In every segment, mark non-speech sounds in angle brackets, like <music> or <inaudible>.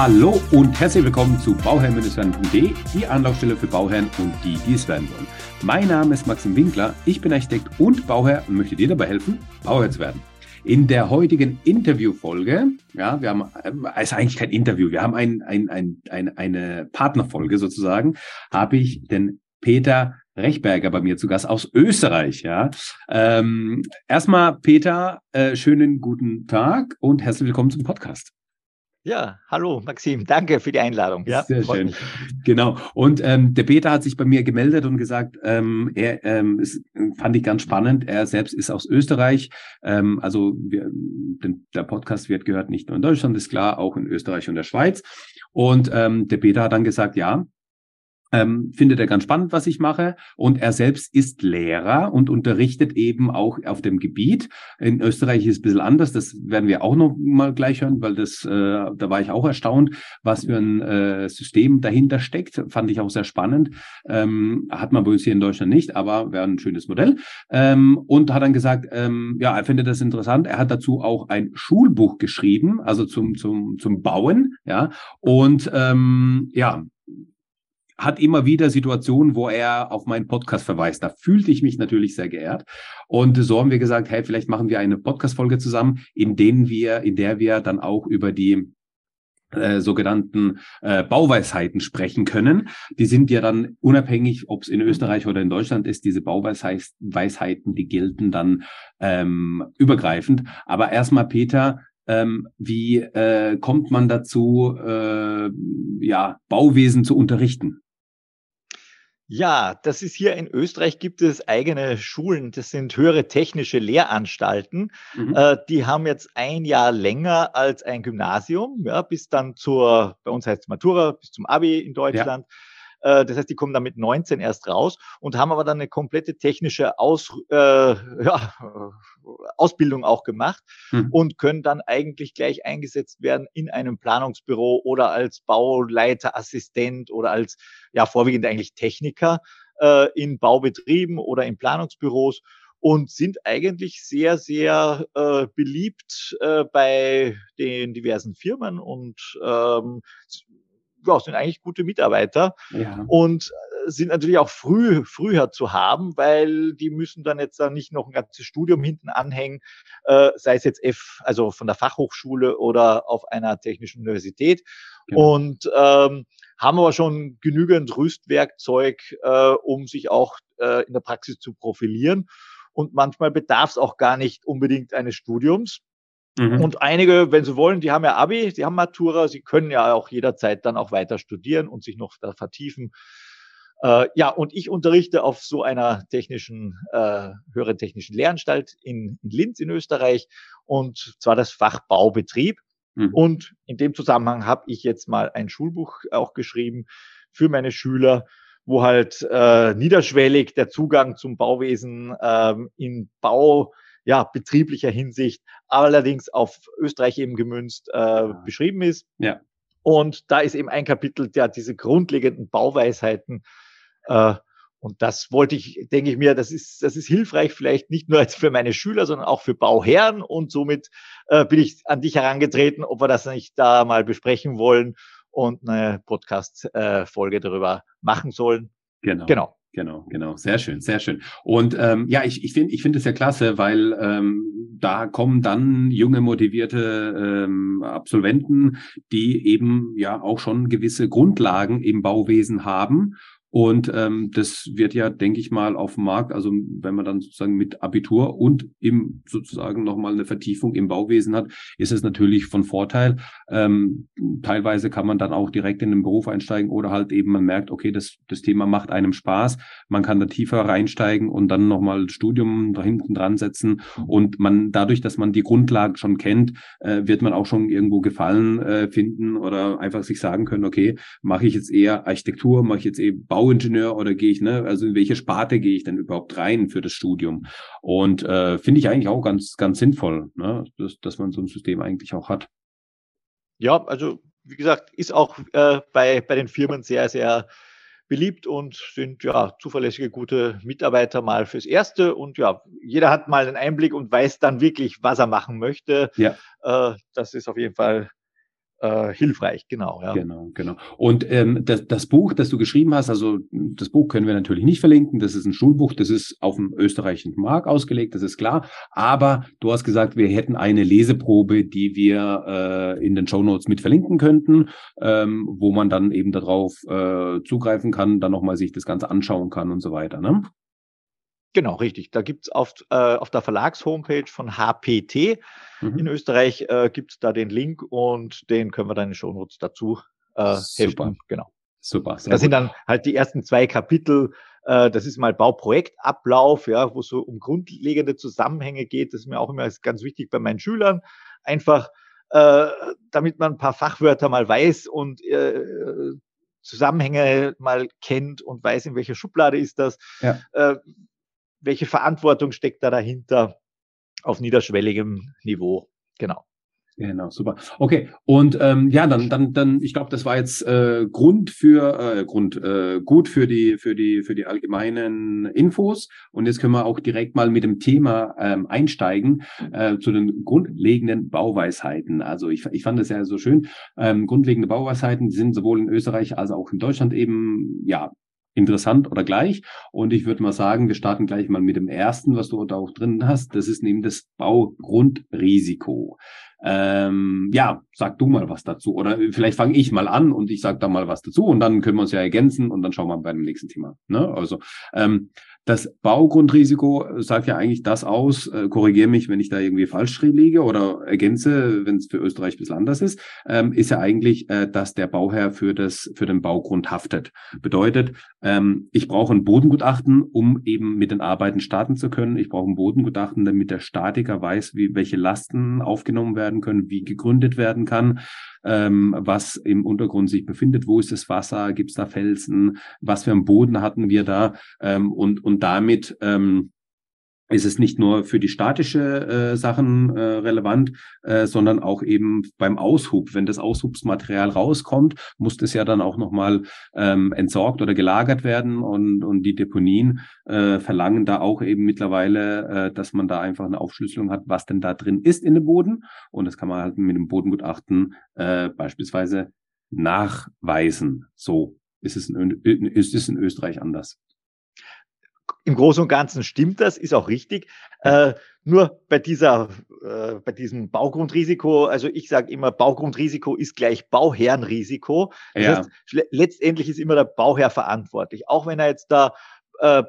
Hallo und herzlich willkommen zu bauherrn-werden.de, die Anlaufstelle für Bauherren und die, die es werden wollen. Mein Name ist Maxim Winkler, ich bin Architekt und Bauherr und möchte dir dabei helfen, Bauherr zu werden. In der heutigen Interviewfolge, ja, wir haben, äh, ist eigentlich kein Interview, wir haben ein, ein, ein, ein, eine Partnerfolge sozusagen, habe ich den Peter Rechberger bei mir zu Gast aus Österreich. Ja, ähm, erstmal Peter, äh, schönen guten Tag und herzlich willkommen zum Podcast. Ja, hallo Maxim, danke für die Einladung. Ja, sehr schön. Genau. Und ähm, der Peter hat sich bei mir gemeldet und gesagt, ähm, er ähm, ist, fand ich ganz spannend. Er selbst ist aus Österreich. Ähm, also wir, den, der Podcast wird gehört nicht nur in Deutschland, ist klar, auch in Österreich und der Schweiz. Und ähm, der Peter hat dann gesagt, ja, ähm, findet er ganz spannend, was ich mache. Und er selbst ist Lehrer und unterrichtet eben auch auf dem Gebiet. In Österreich ist es ein bisschen anders. Das werden wir auch noch mal gleich hören, weil das, äh, da war ich auch erstaunt, was für ein äh, System dahinter steckt. Fand ich auch sehr spannend. Ähm, hat man bei uns hier in Deutschland nicht, aber wäre ein schönes Modell. Ähm, und hat dann gesagt, ähm, ja, er findet das interessant. Er hat dazu auch ein Schulbuch geschrieben, also zum, zum, zum Bauen. Ja, und ähm, ja, hat immer wieder Situationen, wo er auf meinen Podcast verweist. Da fühlte ich mich natürlich sehr geehrt. Und so haben wir gesagt, hey, vielleicht machen wir eine Podcast-Folge zusammen, in denen wir, in der wir dann auch über die äh, sogenannten äh, Bauweisheiten sprechen können. Die sind ja dann unabhängig, ob es in Österreich oder in Deutschland ist, diese Bauweisheiten, die gelten dann ähm, übergreifend. Aber erstmal, Peter, ähm, wie äh, kommt man dazu, äh, ja, Bauwesen zu unterrichten? Ja, das ist hier in Österreich gibt es eigene Schulen, das sind höhere technische Lehranstalten. Mhm. Äh, die haben jetzt ein Jahr länger als ein Gymnasium, ja, bis dann zur, bei uns heißt es Matura, bis zum Abi in Deutschland. Ja. Äh, das heißt, die kommen dann mit 19 erst raus und haben aber dann eine komplette technische Aus, äh, ja, Ausbildung auch gemacht mhm. und können dann eigentlich gleich eingesetzt werden in einem Planungsbüro oder als Bauleiterassistent oder als, ja, vorwiegend eigentlich Techniker äh, in Baubetrieben oder in Planungsbüros und sind eigentlich sehr, sehr äh, beliebt äh, bei den diversen Firmen und ähm, ja, sind eigentlich gute Mitarbeiter ja. und äh, sind natürlich auch früh, früher zu haben, weil die müssen dann jetzt dann nicht noch ein ganzes Studium hinten anhängen, äh, sei es jetzt F, also von der Fachhochschule oder auf einer technischen Universität. Genau. Und ähm, haben aber schon genügend Rüstwerkzeug, äh, um sich auch äh, in der Praxis zu profilieren. Und manchmal bedarf es auch gar nicht unbedingt eines Studiums. Mhm. Und einige, wenn sie wollen, die haben ja Abi, die haben Matura, sie können ja auch jederzeit dann auch weiter studieren und sich noch da vertiefen. Äh, ja, und ich unterrichte auf so einer technischen, äh, höheren technischen Lehranstalt in, in Linz in Österreich und zwar das Fach Baubetrieb. Mhm. Und in dem Zusammenhang habe ich jetzt mal ein Schulbuch auch geschrieben für meine Schüler, wo halt äh, niederschwellig der Zugang zum Bauwesen ähm, in Bau ja, betrieblicher Hinsicht, allerdings auf Österreich eben gemünzt äh, beschrieben ist. Ja. Und da ist eben ein Kapitel, der diese grundlegenden Bauweisheiten äh, und das wollte ich, denke ich mir, das ist, das ist hilfreich, vielleicht nicht nur für meine Schüler, sondern auch für Bauherren. Und somit äh, bin ich an dich herangetreten, ob wir das nicht da mal besprechen wollen und eine Podcast-Folge äh, darüber machen sollen. Genau. Genau. Genau, genau. Sehr schön, sehr schön. Und ähm, ja, ich, ich finde ich finde es ja klasse, weil ähm, da kommen dann junge, motivierte ähm, Absolventen, die eben ja auch schon gewisse Grundlagen im Bauwesen haben und ähm, das wird ja, denke ich mal, auf dem Markt, also wenn man dann sozusagen mit Abitur und im sozusagen nochmal eine Vertiefung im Bauwesen hat, ist es natürlich von Vorteil. Ähm, teilweise kann man dann auch direkt in den Beruf einsteigen oder halt eben man merkt, okay, das, das Thema macht einem Spaß. Man kann da tiefer reinsteigen und dann nochmal Studium da hinten dran setzen. Und man, dadurch, dass man die Grundlagen schon kennt, äh, wird man auch schon irgendwo Gefallen äh, finden oder einfach sich sagen können, okay, mache ich jetzt eher Architektur, mache ich jetzt eben Bau Bauingenieur oder gehe ich, ne, also in welche Sparte gehe ich denn überhaupt rein für das Studium? Und äh, finde ich eigentlich auch ganz, ganz sinnvoll, ne, dass, dass man so ein System eigentlich auch hat. Ja, also wie gesagt, ist auch äh, bei, bei den Firmen sehr, sehr beliebt und sind ja zuverlässige, gute Mitarbeiter mal fürs Erste. Und ja, jeder hat mal einen Einblick und weiß dann wirklich, was er machen möchte. Ja. Äh, das ist auf jeden Fall äh, hilfreich, genau. Ja. Genau, genau. Und ähm, das, das Buch, das du geschrieben hast, also das Buch können wir natürlich nicht verlinken. Das ist ein Schulbuch, das ist auf dem österreichischen Markt ausgelegt, das ist klar. Aber du hast gesagt, wir hätten eine Leseprobe, die wir äh, in den Show Notes mit verlinken könnten, ähm, wo man dann eben darauf äh, zugreifen kann, dann nochmal sich das Ganze anschauen kann und so weiter. Ne? Genau, richtig. Da gibt's auf, äh, auf der Verlagshomepage von HPT mhm. in Österreich äh, gibt da den Link und den können wir dann in den Shownotes dazu äh, Super. Genau. Super. Da gut. sind dann halt die ersten zwei Kapitel. Äh, das ist mal Bauprojektablauf, ja, wo es so um grundlegende Zusammenhänge geht. Das ist mir auch immer ganz wichtig bei meinen Schülern. Einfach, äh, damit man ein paar Fachwörter mal weiß und äh, Zusammenhänge mal kennt und weiß, in welcher Schublade ist das. Ja. Äh, welche Verantwortung steckt da dahinter auf niederschwelligem Niveau? Genau. Genau, super. Okay, und ähm, ja, dann, dann, dann, ich glaube, das war jetzt äh, Grund für äh, Grund äh, gut für die für die für die allgemeinen Infos. Und jetzt können wir auch direkt mal mit dem Thema ähm, einsteigen äh, zu den grundlegenden Bauweisheiten. Also ich, ich fand das ja so schön. Ähm, grundlegende Bauweisheiten sind sowohl in Österreich als auch in Deutschland eben ja interessant oder gleich. Und ich würde mal sagen, wir starten gleich mal mit dem ersten, was du da auch drin hast. Das ist nämlich das Baugrundrisiko. Ähm, ja, sag du mal was dazu. Oder vielleicht fange ich mal an und ich sage da mal was dazu und dann können wir uns ja ergänzen und dann schauen wir bei dem nächsten Thema. Ne? Also ähm, das Baugrundrisiko sagt ja eigentlich das aus, äh, korrigiere mich, wenn ich da irgendwie falsch liege oder ergänze, wenn es für Österreich ein bisschen anders ist, ähm, ist ja eigentlich, äh, dass der Bauherr für, das, für den Baugrund haftet. Bedeutet, ähm, ich brauche ein Bodengutachten, um eben mit den Arbeiten starten zu können. Ich brauche ein Bodengutachten, damit der Statiker weiß, wie, welche Lasten aufgenommen werden können, wie gegründet werden kann ähm, was im Untergrund sich befindet, wo ist das Wasser, gibt es da Felsen, was für einen Boden hatten wir da ähm, und, und damit ähm, ist es nicht nur für die statische äh, Sachen äh, relevant, äh, sondern auch eben beim Aushub. Wenn das Aushubsmaterial rauskommt, muss das ja dann auch nochmal ähm, entsorgt oder gelagert werden und, und die Deponien äh, verlangen da auch eben mittlerweile, äh, dass man da einfach eine Aufschlüsselung hat, was denn da drin ist in dem Boden. Und das kann man halt mit dem Bodengutachten äh, beispielsweise nachweisen. So ist es in, ist es in Österreich anders im Großen und Ganzen stimmt das, ist auch richtig. Äh, nur bei dieser, äh, bei diesem Baugrundrisiko, also ich sage immer, Baugrundrisiko ist gleich Bauherrenrisiko. Das ja. heißt, letztendlich ist immer der Bauherr verantwortlich. Auch wenn er jetzt da äh,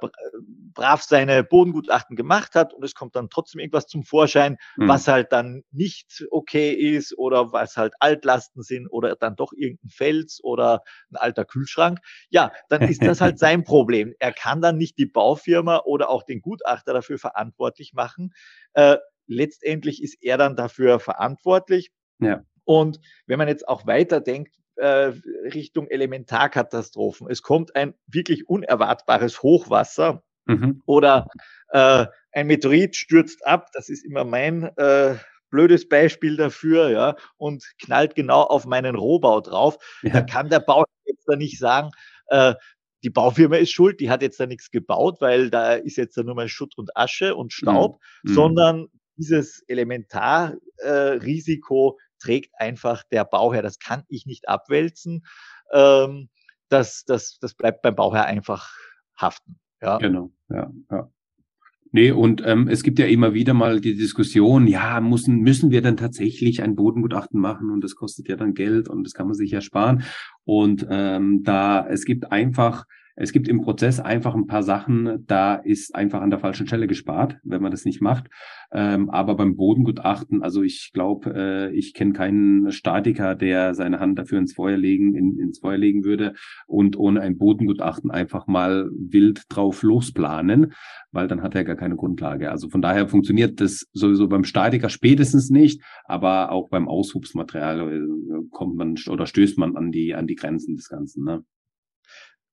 brav seine Bodengutachten gemacht hat und es kommt dann trotzdem irgendwas zum Vorschein, mhm. was halt dann nicht okay ist oder was halt Altlasten sind oder dann doch irgendein Fels oder ein alter Kühlschrank, ja, dann ist das halt <laughs> sein Problem. Er kann dann nicht die Baufirma oder auch den Gutachter dafür verantwortlich machen. Äh, letztendlich ist er dann dafür verantwortlich. Ja. Und wenn man jetzt auch weiterdenkt, äh, Richtung Elementarkatastrophen. Es kommt ein wirklich unerwartbares Hochwasser mhm. oder äh, ein Meteorit stürzt ab. Das ist immer mein äh, blödes Beispiel dafür, ja, und knallt genau auf meinen Rohbau drauf. Ja. Da kann der Bauherr jetzt da nicht sagen, äh, die Baufirma ist schuld, die hat jetzt da nichts gebaut, weil da ist jetzt da nur mal Schutt und Asche und Staub, mhm. sondern dieses Elementarrisiko äh, trägt einfach der Bauherr. Das kann ich nicht abwälzen. Ähm, das, das, das bleibt beim Bauherr einfach haften. Ja. Genau, ja, ja. Nee, und ähm, es gibt ja immer wieder mal die Diskussion, ja, müssen, müssen wir dann tatsächlich ein Bodengutachten machen und das kostet ja dann Geld und das kann man sich ja sparen. Und ähm, da, es gibt einfach es gibt im Prozess einfach ein paar Sachen, da ist einfach an der falschen Stelle gespart, wenn man das nicht macht. Ähm, aber beim Bodengutachten, also ich glaube, äh, ich kenne keinen Statiker, der seine Hand dafür ins Feuer legen, in, ins Feuer legen würde und ohne ein Bodengutachten einfach mal wild drauf losplanen, weil dann hat er gar keine Grundlage. Also von daher funktioniert das sowieso beim Statiker spätestens nicht, aber auch beim Aushubsmaterial äh, kommt man oder stößt man an die an die Grenzen des Ganzen. Ne?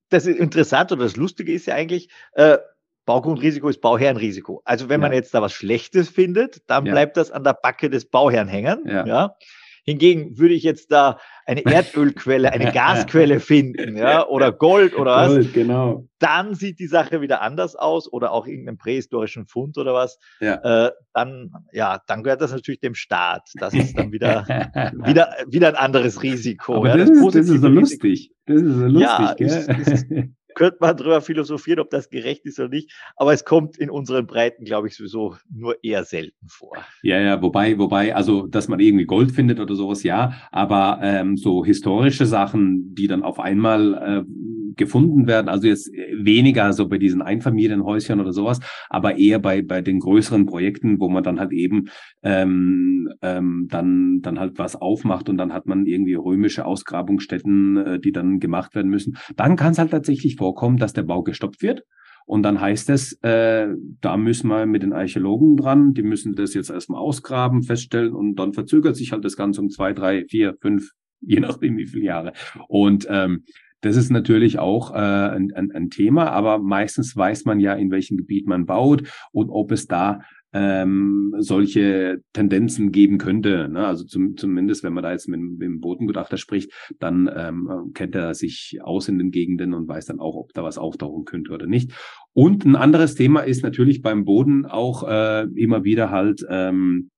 Das ist interessant oder das Lustige ist ja eigentlich, äh, Baugrundrisiko ist Bauherrenrisiko. Also wenn ja. man jetzt da was Schlechtes findet, dann ja. bleibt das an der Backe des Bauherrn hängen. Ja. ja. Hingegen würde ich jetzt da eine <laughs> Erdölquelle, eine Gasquelle <laughs> finden, ja, oder Gold oder was, Gold, genau. dann sieht die Sache wieder anders aus oder auch irgendeinen prähistorischen Fund oder was. Ja. Äh, dann, ja, dann gehört das natürlich dem Staat. Das ist dann wieder, <laughs> wieder, wieder ein anderes Risiko. Aber das, das, ist, das ist so lustig. Das ist so lustig, ja, gell? <laughs> Könnte man darüber philosophieren, ob das gerecht ist oder nicht. Aber es kommt in unseren Breiten, glaube ich, sowieso nur eher selten vor. Ja, ja, wobei, wobei, also, dass man irgendwie Gold findet oder sowas, ja, aber ähm, so historische Sachen, die dann auf einmal äh, gefunden werden, also jetzt weniger so bei diesen Einfamilienhäuschen oder sowas, aber eher bei, bei den größeren Projekten, wo man dann halt eben ähm, ähm, dann, dann halt was aufmacht und dann hat man irgendwie römische Ausgrabungsstätten, äh, die dann gemacht werden müssen. Dann kann es halt tatsächlich vorkommen, dass der Bau gestoppt wird. Und dann heißt es, äh, da müssen wir mit den Archäologen dran, die müssen das jetzt erstmal ausgraben, feststellen und dann verzögert sich halt das Ganze um zwei, drei, vier, fünf, je nachdem wie viele Jahre. Und ähm, das ist natürlich auch äh, ein, ein, ein Thema, aber meistens weiß man ja, in welchem Gebiet man baut und ob es da ähm, solche Tendenzen geben könnte. Ne? Also zum, zumindest, wenn man da jetzt mit, mit dem Bodengutachter spricht, dann ähm, kennt er sich aus in den Gegenden und weiß dann auch, ob da was auftauchen könnte oder nicht. Und ein anderes Thema ist natürlich beim Boden auch äh, immer wieder halt ähm,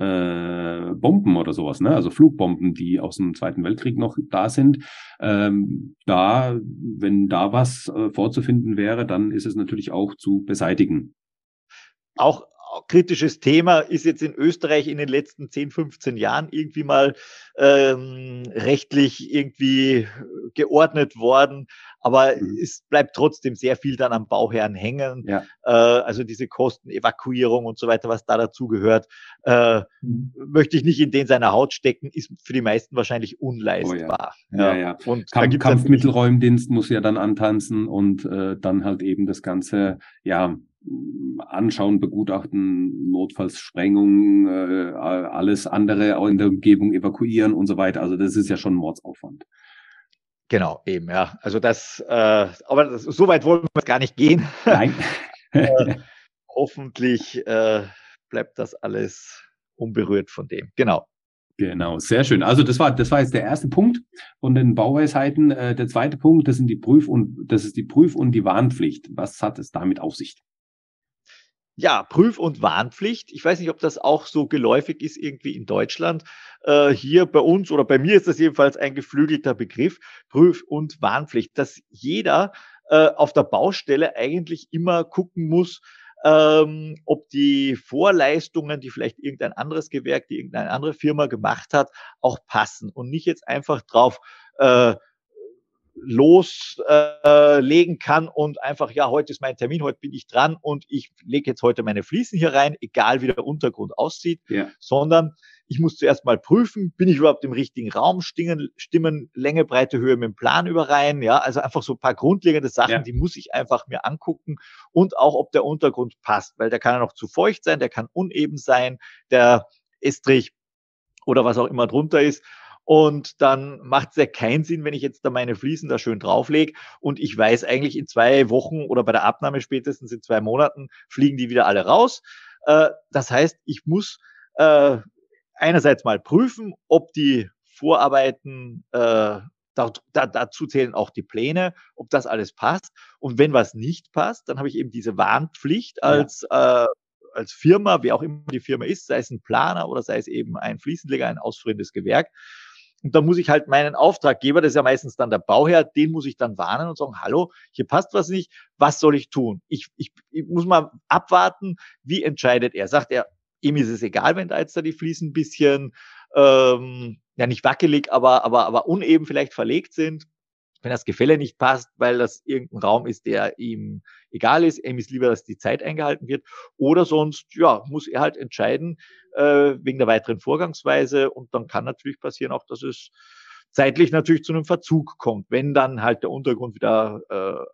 äh, Bomben oder sowas, ne? also Flugbomben, die aus dem Zweiten Weltkrieg noch da sind. Ähm, da, wenn da was äh, vorzufinden wäre, dann ist es natürlich auch zu beseitigen. Auch kritisches Thema ist jetzt in Österreich in den letzten 10, 15 Jahren irgendwie mal ähm, rechtlich irgendwie geordnet worden. Aber mhm. es bleibt trotzdem sehr viel dann am Bauherrn hängen. Ja. Äh, also diese Kostenevakuierung und so weiter, was da dazu gehört, äh, mhm. möchte ich nicht in den seiner Haut stecken, ist für die meisten wahrscheinlich unleistbar. Oh ja. Ja, ja. Und Kampf, Kampfmittelräumdienst muss ja dann antanzen und äh, dann halt eben das Ganze, ja, anschauen, begutachten, notfalls Sprengung, äh, alles andere in der Umgebung evakuieren und so weiter. Also das ist ja schon Mordsaufwand. Genau, eben, ja. Also das, äh, aber das, so weit wollen wir gar nicht gehen. Nein. <laughs> äh, <laughs> hoffentlich äh, bleibt das alles unberührt von dem. Genau. Genau, sehr schön. Also das war, das war jetzt der erste Punkt von den Bauweisheiten. Äh, der zweite Punkt, das sind die Prüf- und das ist die Prüf- und die Warnpflicht. Was hat es damit auf sich? Ja, Prüf- und Warnpflicht. Ich weiß nicht, ob das auch so geläufig ist irgendwie in Deutschland. Äh, hier bei uns oder bei mir ist das jedenfalls ein geflügelter Begriff. Prüf- und Warnpflicht, dass jeder äh, auf der Baustelle eigentlich immer gucken muss, ähm, ob die Vorleistungen, die vielleicht irgendein anderes Gewerk, die irgendeine andere Firma gemacht hat, auch passen und nicht jetzt einfach drauf äh, loslegen äh, kann und einfach, ja, heute ist mein Termin, heute bin ich dran und ich lege jetzt heute meine Fliesen hier rein, egal wie der Untergrund aussieht, ja. sondern ich muss zuerst mal prüfen, bin ich überhaupt im richtigen Raum, Stimmen, Stimmen Länge, Breite, Höhe mit dem Plan überein, ja, also einfach so ein paar grundlegende Sachen, ja. die muss ich einfach mir angucken und auch, ob der Untergrund passt, weil der kann ja noch zu feucht sein, der kann uneben sein, der Estrich oder was auch immer drunter ist. Und dann macht es ja keinen Sinn, wenn ich jetzt da meine Fliesen da schön drauflege und ich weiß eigentlich in zwei Wochen oder bei der Abnahme spätestens in zwei Monaten fliegen die wieder alle raus. Äh, das heißt, ich muss äh, einerseits mal prüfen, ob die Vorarbeiten äh, da, da, dazu zählen auch die Pläne, ob das alles passt. Und wenn was nicht passt, dann habe ich eben diese Warnpflicht als, ja. äh, als Firma, wie auch immer die Firma ist, sei es ein Planer oder sei es eben ein Fliesenleger, ein ausführendes Gewerk. Und da muss ich halt meinen Auftraggeber, das ist ja meistens dann der Bauherr, den muss ich dann warnen und sagen, hallo, hier passt was nicht, was soll ich tun? Ich, ich, ich muss mal abwarten, wie entscheidet er? Sagt er, ihm ist es egal, wenn da jetzt da die Fliesen ein bisschen, ähm, ja nicht wackelig, aber, aber, aber uneben vielleicht verlegt sind wenn das Gefälle nicht passt, weil das irgendein Raum ist, der ihm egal ist, ihm ist lieber, dass die Zeit eingehalten wird, oder sonst, ja, muss er halt entscheiden, äh, wegen der weiteren Vorgangsweise und dann kann natürlich passieren auch, dass es zeitlich natürlich zu einem Verzug kommt, wenn dann halt der Untergrund wieder äh,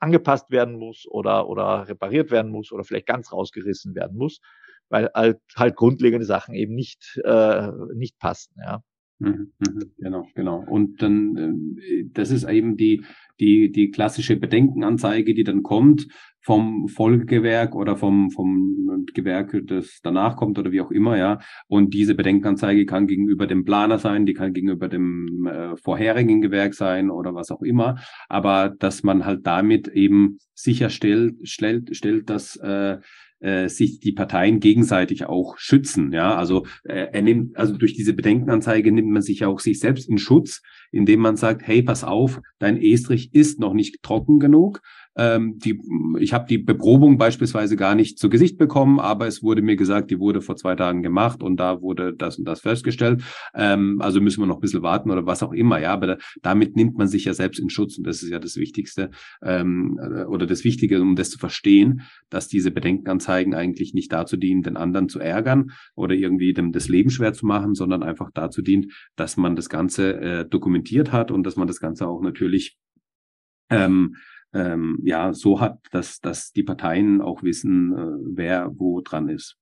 angepasst werden muss oder, oder repariert werden muss oder vielleicht ganz rausgerissen werden muss, weil halt, halt grundlegende Sachen eben nicht, äh, nicht passen, ja. Mhm, mhm, genau, genau. Und dann, äh, das ist eben die, die, die klassische Bedenkenanzeige, die dann kommt vom Folgegewerk oder vom, vom Gewerk, das danach kommt oder wie auch immer, ja. Und diese Bedenkenanzeige kann gegenüber dem Planer sein, die kann gegenüber dem äh, vorherigen Gewerk sein oder was auch immer. Aber dass man halt damit eben sicherstellt, stellt, stellt, dass äh, äh, sich die Parteien gegenseitig auch schützen. Ja, also äh, er nimmt, also durch diese Bedenkenanzeige nimmt man sich ja auch sich selbst in Schutz, indem man sagt, hey, pass auf, dein Estrich ist noch nicht trocken genug ähm, die, ich habe die Beprobung beispielsweise gar nicht zu Gesicht bekommen, aber es wurde mir gesagt, die wurde vor zwei Tagen gemacht und da wurde das und das festgestellt. Ähm, also müssen wir noch ein bisschen warten oder was auch immer. Ja, aber da, damit nimmt man sich ja selbst in Schutz und das ist ja das Wichtigste ähm, äh, oder das Wichtige, um das zu verstehen, dass diese Bedenkenanzeigen eigentlich nicht dazu dienen, den anderen zu ärgern oder irgendwie dem das Leben schwer zu machen, sondern einfach dazu dient, dass man das Ganze äh, dokumentiert hat und dass man das Ganze auch natürlich ähm, ähm, ja so hat, dass, dass die Parteien auch wissen, äh, wer wo dran ist.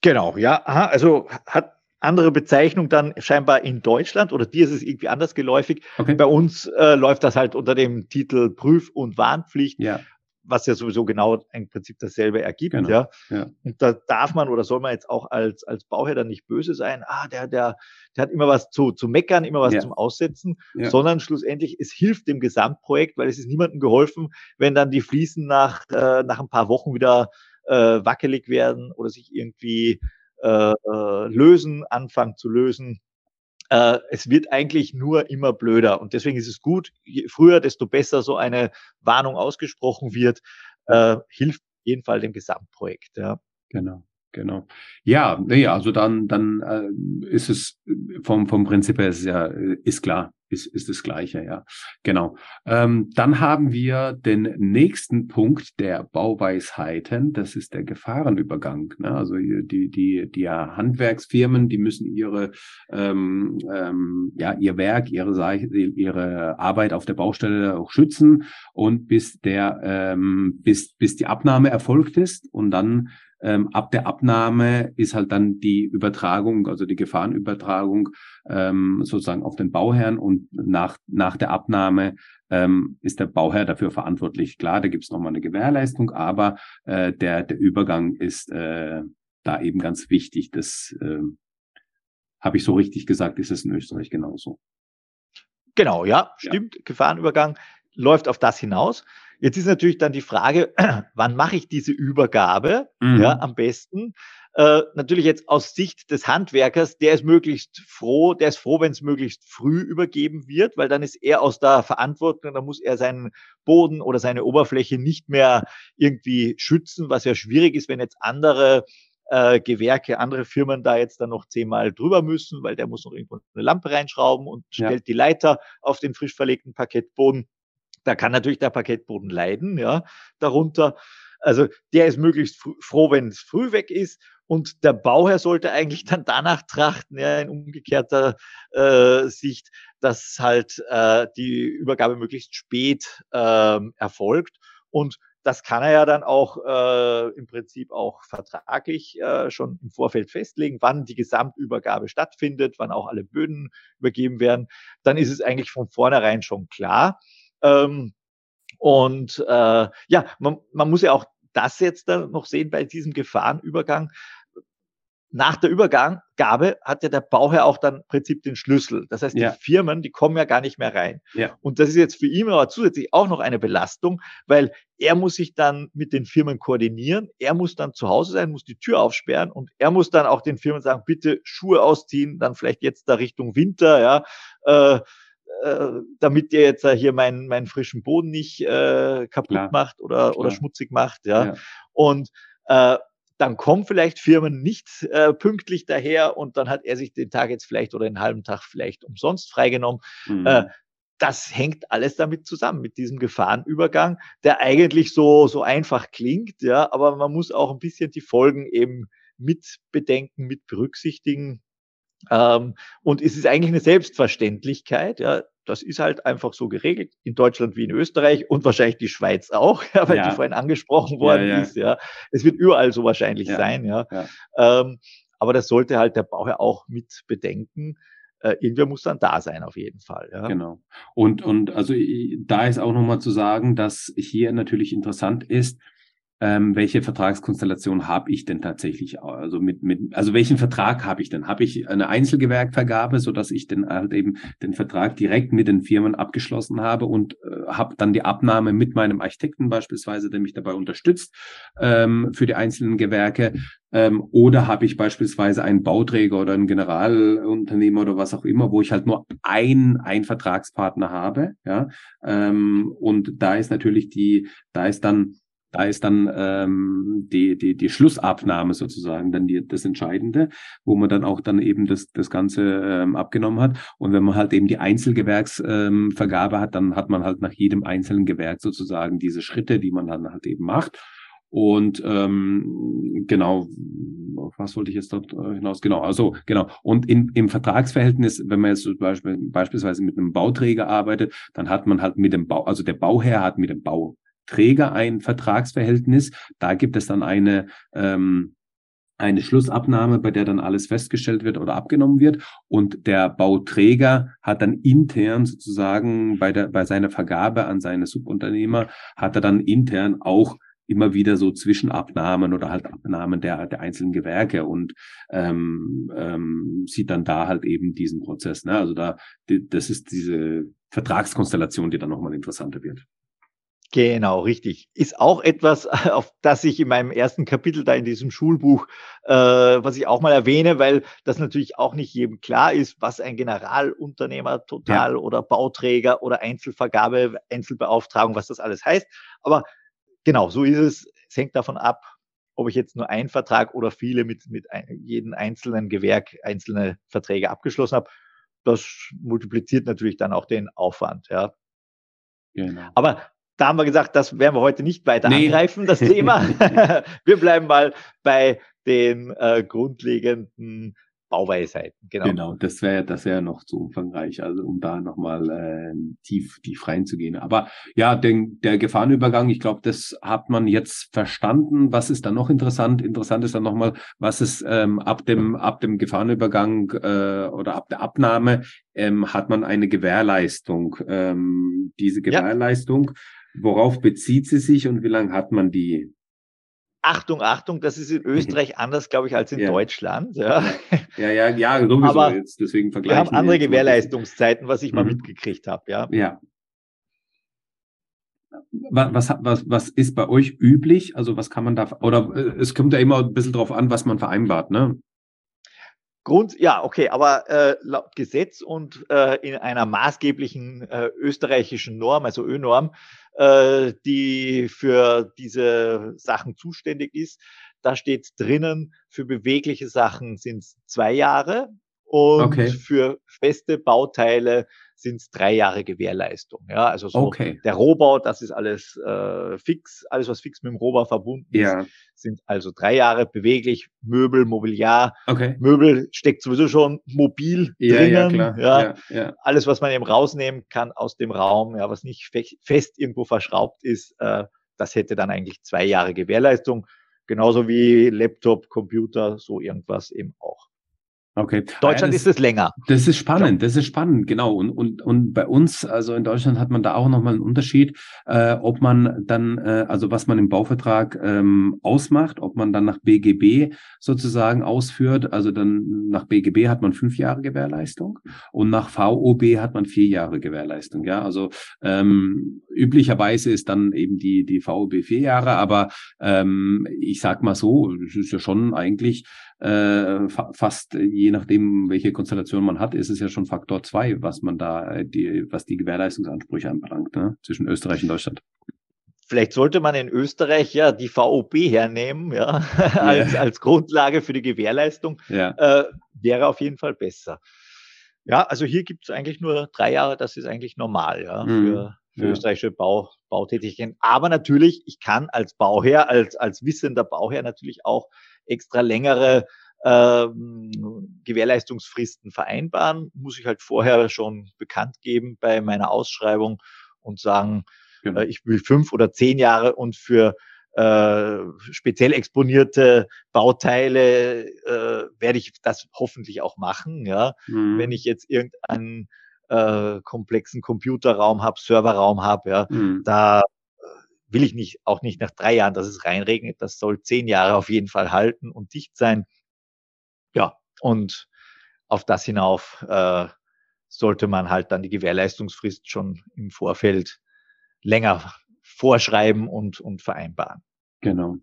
Genau, ja, aha, also hat andere Bezeichnung dann scheinbar in Deutschland oder dir ist es irgendwie anders geläufig. Okay. Bei uns äh, läuft das halt unter dem Titel Prüf- und Warnpflicht. Ja was ja sowieso genau im Prinzip dasselbe ergibt, genau. ja. ja. Und da darf man oder soll man jetzt auch als, als Bauherr dann nicht böse sein, ah, der, der, der hat immer was zu, zu meckern, immer was ja. zum Aussetzen, ja. sondern schlussendlich, es hilft dem Gesamtprojekt, weil es ist niemandem geholfen, wenn dann die Fliesen nach, äh, nach ein paar Wochen wieder äh, wackelig werden oder sich irgendwie äh, äh, lösen, anfangen zu lösen äh, es wird eigentlich nur immer blöder. Und deswegen ist es gut, je früher, desto besser so eine Warnung ausgesprochen wird, äh, hilft auf jeden Fall dem Gesamtprojekt. Ja. Genau. Genau. Ja, nee, also dann, dann äh, ist es vom, vom Prinzip her ist ja, ist klar ist, ist das Gleiche, ja. Genau. Ähm, dann haben wir den nächsten Punkt der Bauweisheiten. Das ist der Gefahrenübergang. Ne? Also die, die, die Handwerksfirmen, die müssen ihre, ähm, ähm, ja, ihr Werk, ihre, ihre Arbeit auf der Baustelle auch schützen und bis der, ähm, bis, bis die Abnahme erfolgt ist und dann ähm, ab der Abnahme ist halt dann die Übertragung, also die Gefahrenübertragung ähm, sozusagen auf den Bauherrn und nach, nach der Abnahme ähm, ist der Bauherr dafür verantwortlich. Klar, da gibt es nochmal eine Gewährleistung, aber äh, der, der Übergang ist äh, da eben ganz wichtig. Das äh, habe ich so richtig gesagt, ist es in Österreich genauso. Genau, ja, stimmt. Ja. Gefahrenübergang läuft auf das hinaus. Jetzt ist natürlich dann die Frage, <clears throat> wann mache ich diese Übergabe mhm. ja, am besten? Äh, natürlich jetzt aus Sicht des Handwerkers, der ist möglichst froh, der ist froh, wenn es möglichst früh übergeben wird, weil dann ist er aus der Verantwortung, dann muss er seinen Boden oder seine Oberfläche nicht mehr irgendwie schützen, was ja schwierig ist, wenn jetzt andere äh, Gewerke, andere Firmen da jetzt dann noch zehnmal drüber müssen, weil der muss noch irgendwo eine Lampe reinschrauben und stellt ja. die Leiter auf den frisch verlegten Parkettboden. Da kann natürlich der Parkettboden leiden, ja, darunter. Also der ist möglichst froh, wenn es früh weg ist. Und der Bauherr sollte eigentlich dann danach trachten, ja, in umgekehrter äh, Sicht, dass halt äh, die Übergabe möglichst spät äh, erfolgt. Und das kann er ja dann auch äh, im Prinzip auch vertraglich äh, schon im Vorfeld festlegen, wann die Gesamtübergabe stattfindet, wann auch alle Böden übergeben werden. Dann ist es eigentlich von vornherein schon klar. Ähm, und äh, ja, man, man muss ja auch das jetzt dann noch sehen bei diesem Gefahrenübergang. Nach der Übergabe hat ja der Bauherr auch dann im Prinzip den Schlüssel. Das heißt, ja. die Firmen, die kommen ja gar nicht mehr rein. Ja. Und das ist jetzt für ihn aber zusätzlich auch noch eine Belastung, weil er muss sich dann mit den Firmen koordinieren. Er muss dann zu Hause sein, muss die Tür aufsperren und er muss dann auch den Firmen sagen, bitte Schuhe ausziehen, dann vielleicht jetzt da Richtung Winter, ja. Äh, äh, damit ihr jetzt hier meinen, meinen frischen Boden nicht äh, kaputt Klar. macht oder, Klar. oder schmutzig macht. Ja. ja. Und äh, dann kommen vielleicht Firmen nicht äh, pünktlich daher und dann hat er sich den Tag jetzt vielleicht oder den halben Tag vielleicht umsonst freigenommen. Mhm. Äh, das hängt alles damit zusammen, mit diesem Gefahrenübergang, der eigentlich so, so einfach klingt, ja, aber man muss auch ein bisschen die Folgen eben mit bedenken, mit berücksichtigen. Ähm, und es ist eigentlich eine Selbstverständlichkeit, ja, das ist halt einfach so geregelt, in Deutschland wie in Österreich und wahrscheinlich die Schweiz auch, <laughs> ja, weil ja. die vorhin angesprochen worden ja, ist, ja. Es wird überall so wahrscheinlich sein, ja. Ähm, Aber das sollte halt der Bauherr auch mit bedenken. Äh, irgendwer muss dann da sein, auf jeden Fall. Ja. Genau. Und, und also da ist auch nochmal zu sagen, dass hier natürlich interessant ist, ähm, welche Vertragskonstellation habe ich denn tatsächlich? Also mit, mit, also welchen Vertrag habe ich denn? Habe ich eine Einzelgewerkvergabe, so dass ich dann halt eben den Vertrag direkt mit den Firmen abgeschlossen habe und äh, habe dann die Abnahme mit meinem Architekten beispielsweise, der mich dabei unterstützt ähm, für die einzelnen Gewerke. Ähm, oder habe ich beispielsweise einen Bauträger oder einen Generalunternehmer oder was auch immer, wo ich halt nur ein, ein Vertragspartner habe, ja. Ähm, und da ist natürlich die, da ist dann da ist dann ähm, die, die, die Schlussabnahme sozusagen dann die, das Entscheidende, wo man dann auch dann eben das, das Ganze ähm, abgenommen hat. Und wenn man halt eben die Einzelgewerksvergabe ähm, hat, dann hat man halt nach jedem einzelnen Gewerk sozusagen diese Schritte, die man dann halt eben macht. Und ähm, genau, was wollte ich jetzt dort äh, hinaus? Genau, also genau. Und in, im Vertragsverhältnis, wenn man jetzt Beispiel beispielsweise mit einem Bauträger arbeitet, dann hat man halt mit dem Bau, also der Bauherr hat mit dem Bau Träger ein Vertragsverhältnis. Da gibt es dann eine, ähm, eine Schlussabnahme, bei der dann alles festgestellt wird oder abgenommen wird. Und der Bauträger hat dann intern sozusagen bei, der, bei seiner Vergabe an seine Subunternehmer, hat er dann intern auch immer wieder so Zwischenabnahmen oder halt Abnahmen der, der einzelnen Gewerke und ähm, ähm, sieht dann da halt eben diesen Prozess. Ne? Also da, das ist diese Vertragskonstellation, die dann nochmal interessanter wird. Genau, richtig. Ist auch etwas, <laughs> auf das ich in meinem ersten Kapitel da in diesem Schulbuch, äh, was ich auch mal erwähne, weil das natürlich auch nicht jedem klar ist, was ein Generalunternehmer total ja. oder Bauträger oder Einzelvergabe, Einzelbeauftragung, was das alles heißt. Aber genau, so ist es. Es hängt davon ab, ob ich jetzt nur einen Vertrag oder viele mit, mit ein, jedem einzelnen Gewerk einzelne Verträge abgeschlossen habe. Das multipliziert natürlich dann auch den Aufwand, ja. Genau. Aber da haben wir gesagt, das werden wir heute nicht weiter nee. angreifen, das Thema. <laughs> wir bleiben mal bei den äh, grundlegenden Bauweisheiten. Genau. genau, das wäre das wäre noch zu umfangreich, also um da nochmal äh, tief tief reinzugehen. Aber ja, den, der Gefahrenübergang, ich glaube, das hat man jetzt verstanden. Was ist dann noch interessant? Interessant ist dann nochmal, was ist ähm, ab dem ab dem Gefahrenübergang äh, oder ab der Abnahme ähm, hat man eine Gewährleistung. Ähm, diese Gewährleistung. Ja Worauf bezieht sie sich und wie lange hat man die? Achtung, Achtung, das ist in mhm. Österreich anders, glaube ich, als in ja. Deutschland. Ja, ja, ja, ja sowieso Aber jetzt, deswegen vergleichen wir haben andere Gewährleistungszeiten, was ich mhm. mal mitgekriegt habe. Ja. ja. Was, was, was ist bei euch üblich? Also was kann man da, oder äh, es kommt ja immer ein bisschen drauf an, was man vereinbart, ne? Grund, ja, okay, aber äh, laut Gesetz und äh, in einer maßgeblichen äh, österreichischen Norm, also Ö-Norm, äh, die für diese Sachen zuständig ist, da steht drinnen, für bewegliche Sachen sind es zwei Jahre und okay. für feste Bauteile sind es drei Jahre Gewährleistung. Ja, also so okay. der Rohbau, das ist alles äh, fix, alles was fix mit dem Rohbau verbunden ja. ist, sind also drei Jahre beweglich, Möbel, Mobiliar. Okay. Möbel steckt sowieso schon mobil ja, drinnen. Ja. Ja, ja, Alles, was man eben rausnehmen kann aus dem Raum, ja, was nicht fest irgendwo verschraubt ist, äh, das hätte dann eigentlich zwei Jahre Gewährleistung. Genauso wie Laptop, Computer, so irgendwas eben auch. Okay. Deutschland das, ist es länger. Das ist spannend, das ist spannend, genau. Und, und, und bei uns, also in Deutschland hat man da auch nochmal einen Unterschied, äh, ob man dann, äh, also was man im Bauvertrag ähm, ausmacht, ob man dann nach BGB sozusagen ausführt. Also dann nach BGB hat man fünf Jahre Gewährleistung und nach VOB hat man vier Jahre Gewährleistung. Ja, also ähm, üblicherweise ist dann eben die, die VOB vier Jahre, aber ähm, ich sag mal so, es ist ja schon eigentlich äh, fa fast je nachdem, welche Konstellation man hat, ist es ja schon Faktor zwei, was man da, äh, die, was die Gewährleistungsansprüche anbelangt, ne? zwischen Österreich und Deutschland. Vielleicht sollte man in Österreich ja die VOB hernehmen, ja, <laughs> ja. als, als Grundlage für die Gewährleistung. Ja. Äh, wäre auf jeden Fall besser. Ja, also hier gibt es eigentlich nur drei Jahre, das ist eigentlich normal, ja, mhm. für, für ja. österreichische Bau, Bautätigkeiten. Aber natürlich, ich kann als Bauherr, als, als wissender Bauherr natürlich auch extra längere ähm, Gewährleistungsfristen vereinbaren, muss ich halt vorher schon bekannt geben bei meiner Ausschreibung und sagen, genau. äh, ich will fünf oder zehn Jahre und für äh, speziell exponierte Bauteile äh, werde ich das hoffentlich auch machen. Ja, mhm. wenn ich jetzt irgendeinen äh, komplexen Computerraum habe, Serverraum habe, ja, mhm. da will ich nicht, auch nicht nach drei Jahren, dass es reinregnet. Das soll zehn Jahre auf jeden Fall halten und dicht sein. Ja, und auf das hinauf äh, sollte man halt dann die Gewährleistungsfrist schon im Vorfeld länger vorschreiben und, und vereinbaren. Genau.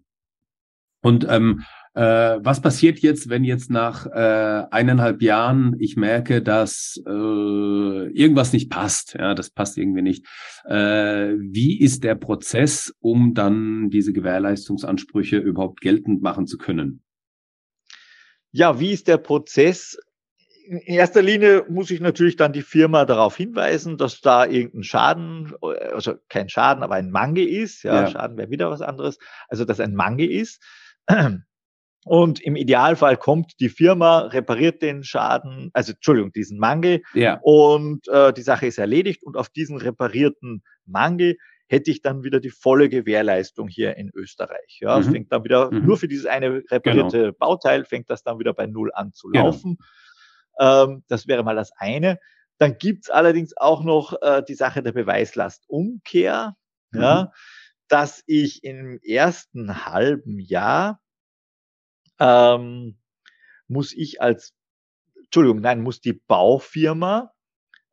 Und ähm, äh, was passiert jetzt, wenn jetzt nach äh, eineinhalb Jahren ich merke, dass äh, irgendwas nicht passt? Ja, das passt irgendwie nicht. Äh, wie ist der Prozess, um dann diese Gewährleistungsansprüche überhaupt geltend machen zu können? Ja, wie ist der Prozess? In erster Linie muss ich natürlich dann die Firma darauf hinweisen, dass da irgendein Schaden, also kein Schaden, aber ein Mangel ist. Ja, ja. Schaden wäre wieder was anderes. Also, dass ein Mangel ist. Und im Idealfall kommt die Firma, repariert den Schaden, also Entschuldigung, diesen Mangel. Ja. Und äh, die Sache ist erledigt. Und auf diesen reparierten Mangel hätte ich dann wieder die volle Gewährleistung hier in Österreich. Ja, mhm. es fängt dann wieder, mhm. nur für dieses eine reparierte genau. Bauteil fängt das dann wieder bei Null an zu genau. laufen. Genau. Ähm, das wäre mal das eine. Dann gibt's allerdings auch noch äh, die Sache der Beweislastumkehr, mhm. ja, dass ich im ersten halben Jahr ähm, muss ich als, Entschuldigung, nein, muss die Baufirma,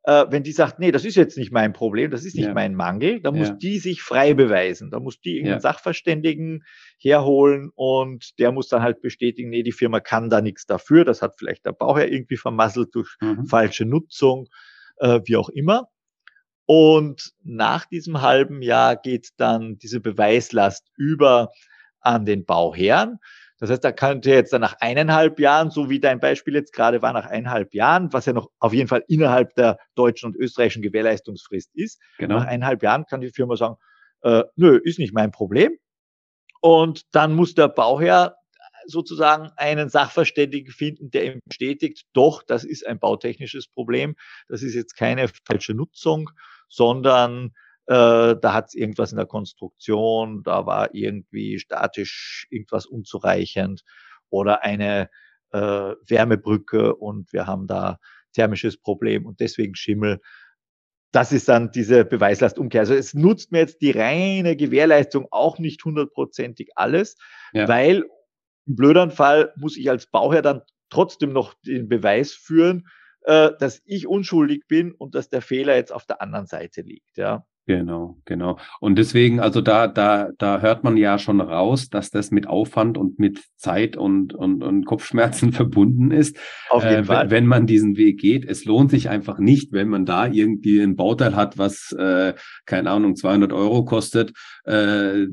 äh, wenn die sagt, nee, das ist jetzt nicht mein Problem, das ist nicht ja. mein Mangel, dann muss ja. die sich frei beweisen. Da muss die irgendeinen ja. Sachverständigen herholen und der muss dann halt bestätigen, nee, die Firma kann da nichts dafür. Das hat vielleicht der Bauherr irgendwie vermasselt durch mhm. falsche Nutzung, äh, wie auch immer. Und nach diesem halben Jahr geht dann diese Beweislast über an den Bauherrn. Das heißt, da könnte jetzt dann nach eineinhalb Jahren, so wie dein Beispiel jetzt gerade war, nach eineinhalb Jahren, was ja noch auf jeden Fall innerhalb der deutschen und österreichischen Gewährleistungsfrist ist, genau. nach eineinhalb Jahren kann die Firma sagen, äh, nö, ist nicht mein Problem. Und dann muss der Bauherr sozusagen einen Sachverständigen finden, der ihm bestätigt, doch, das ist ein bautechnisches Problem, das ist jetzt keine falsche Nutzung, sondern äh, da hat es irgendwas in der Konstruktion, da war irgendwie statisch irgendwas unzureichend oder eine äh, Wärmebrücke und wir haben da thermisches Problem und deswegen Schimmel. Das ist dann diese Beweislastumkehr. Also es nutzt mir jetzt die reine Gewährleistung auch nicht hundertprozentig alles, ja. weil im blöderen Fall muss ich als Bauherr dann trotzdem noch den Beweis führen, dass ich unschuldig bin und dass der Fehler jetzt auf der anderen Seite liegt. Ja. Genau, genau. Und deswegen, also da, da, da hört man ja schon raus, dass das mit Aufwand und mit Zeit und, und, und Kopfschmerzen <laughs> verbunden ist. Auf jeden äh, Fall. Wenn man diesen Weg geht. Es lohnt sich einfach nicht, wenn man da irgendwie ein Bauteil hat, was, äh, keine Ahnung, 200 Euro kostet, äh, äh,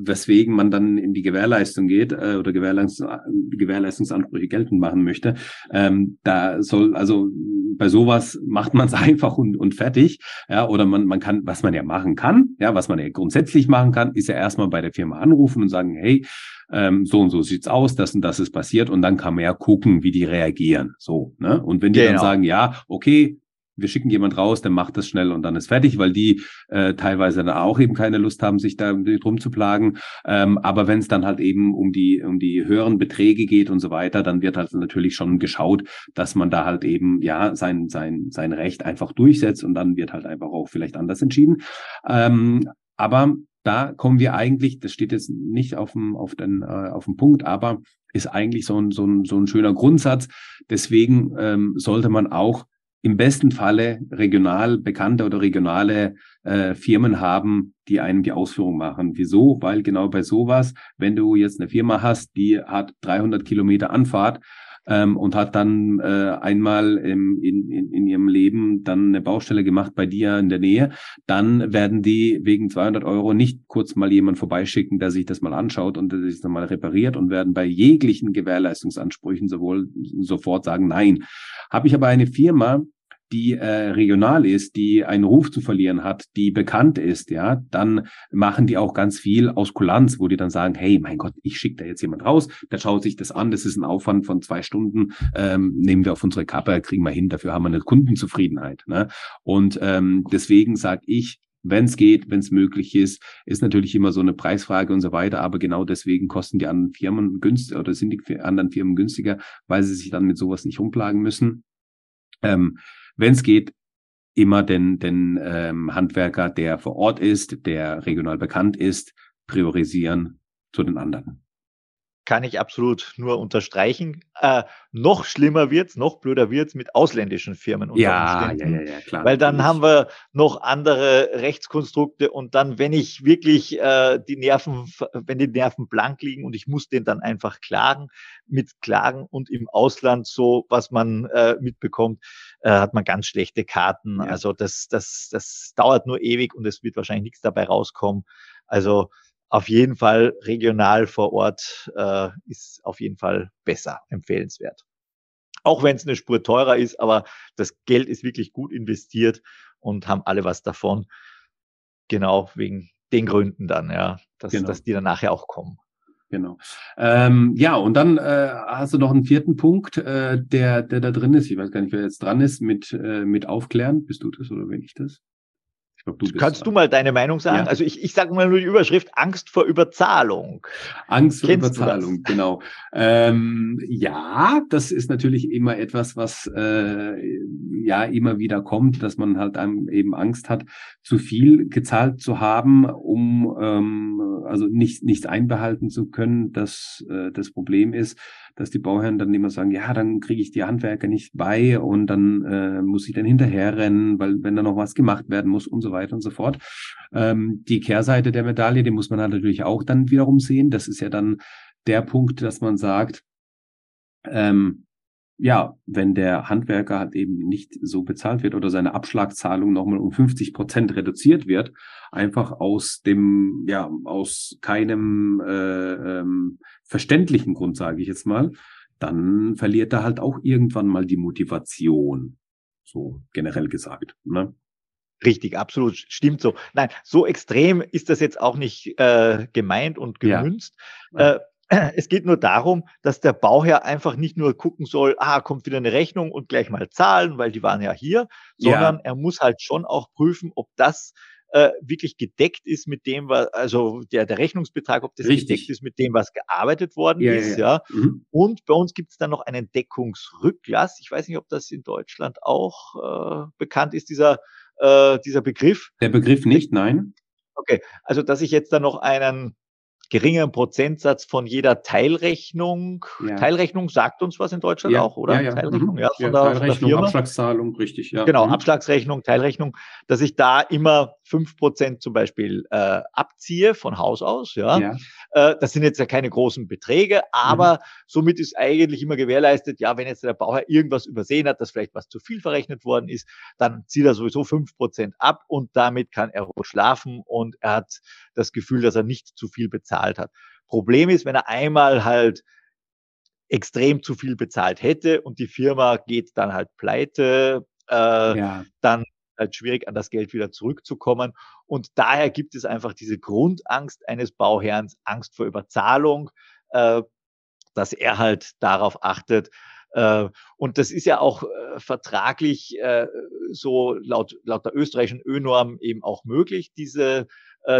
weswegen man dann in die Gewährleistung geht äh, oder Gewährleistungs Gewährleistungsansprüche geltend machen möchte. Ähm, da soll, also bei sowas macht man es <laughs> einfach und, und fertig. Ja, oder man, man kann, was man man ja machen kann, ja, was man ja grundsätzlich machen kann, ist ja erstmal bei der Firma anrufen und sagen, hey, ähm, so und so sieht's aus, das und das ist passiert und dann kann man ja gucken, wie die reagieren. So, ne? Und wenn die genau. dann sagen, ja, okay, wir schicken jemand raus, der macht das schnell und dann ist fertig, weil die äh, teilweise dann auch eben keine Lust haben, sich da drum zu plagen. Ähm, aber wenn es dann halt eben um die um die höheren Beträge geht und so weiter, dann wird halt natürlich schon geschaut, dass man da halt eben ja sein sein sein Recht einfach durchsetzt und dann wird halt einfach auch vielleicht anders entschieden. Ähm, aber da kommen wir eigentlich, das steht jetzt nicht auf dem, auf den, äh, auf dem Punkt, aber ist eigentlich so ein, so ein, so ein schöner Grundsatz. Deswegen ähm, sollte man auch im besten Falle regional bekannte oder regionale äh, Firmen haben, die einem die Ausführung machen. Wieso? Weil genau bei sowas, wenn du jetzt eine Firma hast, die hat 300 Kilometer Anfahrt ähm, und hat dann äh, einmal im, in, in, in ihrem Leben dann eine Baustelle gemacht bei dir in der Nähe, dann werden die wegen 200 Euro nicht kurz mal jemand vorbeischicken, der sich das mal anschaut und der sich das mal repariert und werden bei jeglichen Gewährleistungsansprüchen sowohl sofort sagen, nein. Habe ich aber eine Firma, die äh, regional ist, die einen Ruf zu verlieren hat, die bekannt ist, ja, dann machen die auch ganz viel aus Kulanz, wo die dann sagen, hey, mein Gott, ich schicke da jetzt jemand raus, der schaut sich das an, das ist ein Aufwand von zwei Stunden, ähm, nehmen wir auf unsere Kappe, kriegen wir hin, dafür haben wir eine Kundenzufriedenheit. Ne? Und ähm, deswegen sage ich, wenn es geht, wenn es möglich ist, ist natürlich immer so eine Preisfrage und so weiter, aber genau deswegen kosten die anderen Firmen günstiger oder sind die anderen Firmen günstiger, weil sie sich dann mit sowas nicht rumplagen müssen. Ähm, wenn es geht, immer den, den ähm, Handwerker, der vor Ort ist, der regional bekannt ist, priorisieren zu den anderen kann ich absolut nur unterstreichen. Äh, noch schlimmer wird's, noch blöder wird's mit ausländischen Firmen. Unter ja, ja, ja, ja, klar. Weil dann haben wir noch andere Rechtskonstrukte und dann, wenn ich wirklich äh, die Nerven, wenn die Nerven blank liegen und ich muss den dann einfach klagen, mit Klagen und im Ausland so, was man äh, mitbekommt, äh, hat man ganz schlechte Karten. Ja. Also das, das, das dauert nur ewig und es wird wahrscheinlich nichts dabei rauskommen. Also auf jeden Fall regional vor Ort äh, ist auf jeden Fall besser, empfehlenswert. Auch wenn es eine Spur teurer ist, aber das Geld ist wirklich gut investiert und haben alle was davon. Genau wegen den Gründen dann, ja, dass, genau. dass die dann nachher auch kommen. Genau. Ähm, ja, und dann äh, hast du noch einen vierten Punkt, äh, der, der da drin ist. Ich weiß gar nicht, wer jetzt dran ist mit, äh, mit Aufklären. Bist du das oder bin ich das? Glaub, du Kannst du mal deine Meinung sagen? Ja. Also ich, ich sage mal nur die Überschrift Angst vor Überzahlung. Angst vor Kennst Überzahlung, genau. Ähm, ja, das ist natürlich immer etwas, was äh, ja immer wieder kommt, dass man halt einem eben Angst hat, zu viel gezahlt zu haben, um ähm, also nicht, nichts einbehalten zu können. Das, äh, das Problem ist, dass die Bauherren dann immer sagen, ja, dann kriege ich die Handwerker nicht bei und dann äh, muss ich dann hinterherrennen, weil wenn da noch was gemacht werden muss und so weiter und so fort. Ähm, die Kehrseite der Medaille, die muss man halt natürlich auch dann wiederum sehen. Das ist ja dann der Punkt, dass man sagt, ähm, ja, wenn der Handwerker halt eben nicht so bezahlt wird oder seine Abschlagszahlung nochmal um 50 Prozent reduziert wird, einfach aus dem, ja, aus keinem äh, ähm, verständlichen Grund, sage ich jetzt mal, dann verliert er halt auch irgendwann mal die Motivation. So generell gesagt. Ne? Richtig, absolut, stimmt so. Nein, so extrem ist das jetzt auch nicht äh, gemeint und gemünzt. Ja. Äh, <clears throat> es geht nur darum, dass der Bauherr einfach nicht nur gucken soll, ah, kommt wieder eine Rechnung und gleich mal zahlen, weil die waren ja hier, sondern ja. er muss halt schon auch prüfen, ob das äh, wirklich gedeckt ist mit dem, was, also der, der Rechnungsbetrag, ob das Richtig. gedeckt ist mit dem, was gearbeitet worden ja, ist, ja. ja. Mhm. Und bei uns gibt es dann noch einen Deckungsrücklass. Ich weiß nicht, ob das in Deutschland auch äh, bekannt ist, dieser, äh, dieser Begriff. Der Begriff nicht, nein. Okay, also dass ich jetzt dann noch einen geringeren Prozentsatz von jeder Teilrechnung. Ja. Teilrechnung sagt uns was in Deutschland ja. auch, oder? Ja, ja. Teilrechnung, mhm. ja, von, der, von der Firma. Abschlagszahlung, richtig, ja. Genau, mhm. Abschlagsrechnung, Teilrechnung, dass ich da immer fünf Prozent zum Beispiel äh, abziehe von Haus aus, ja. ja. Äh, das sind jetzt ja keine großen Beträge, aber mhm. somit ist eigentlich immer gewährleistet, ja, wenn jetzt der Bauherr irgendwas übersehen hat, dass vielleicht was zu viel verrechnet worden ist, dann zieht er sowieso fünf Prozent ab und damit kann er schlafen und er hat das Gefühl, dass er nicht zu viel bezahlt hat. Problem ist, wenn er einmal halt extrem zu viel bezahlt hätte und die Firma geht dann halt pleite, äh, ja. dann halt schwierig, an das Geld wieder zurückzukommen. Und daher gibt es einfach diese Grundangst eines Bauherrns, Angst vor Überzahlung, äh, dass er halt darauf achtet. Äh, und das ist ja auch äh, vertraglich äh, so laut, laut der österreichischen ÖNorm eben auch möglich, diese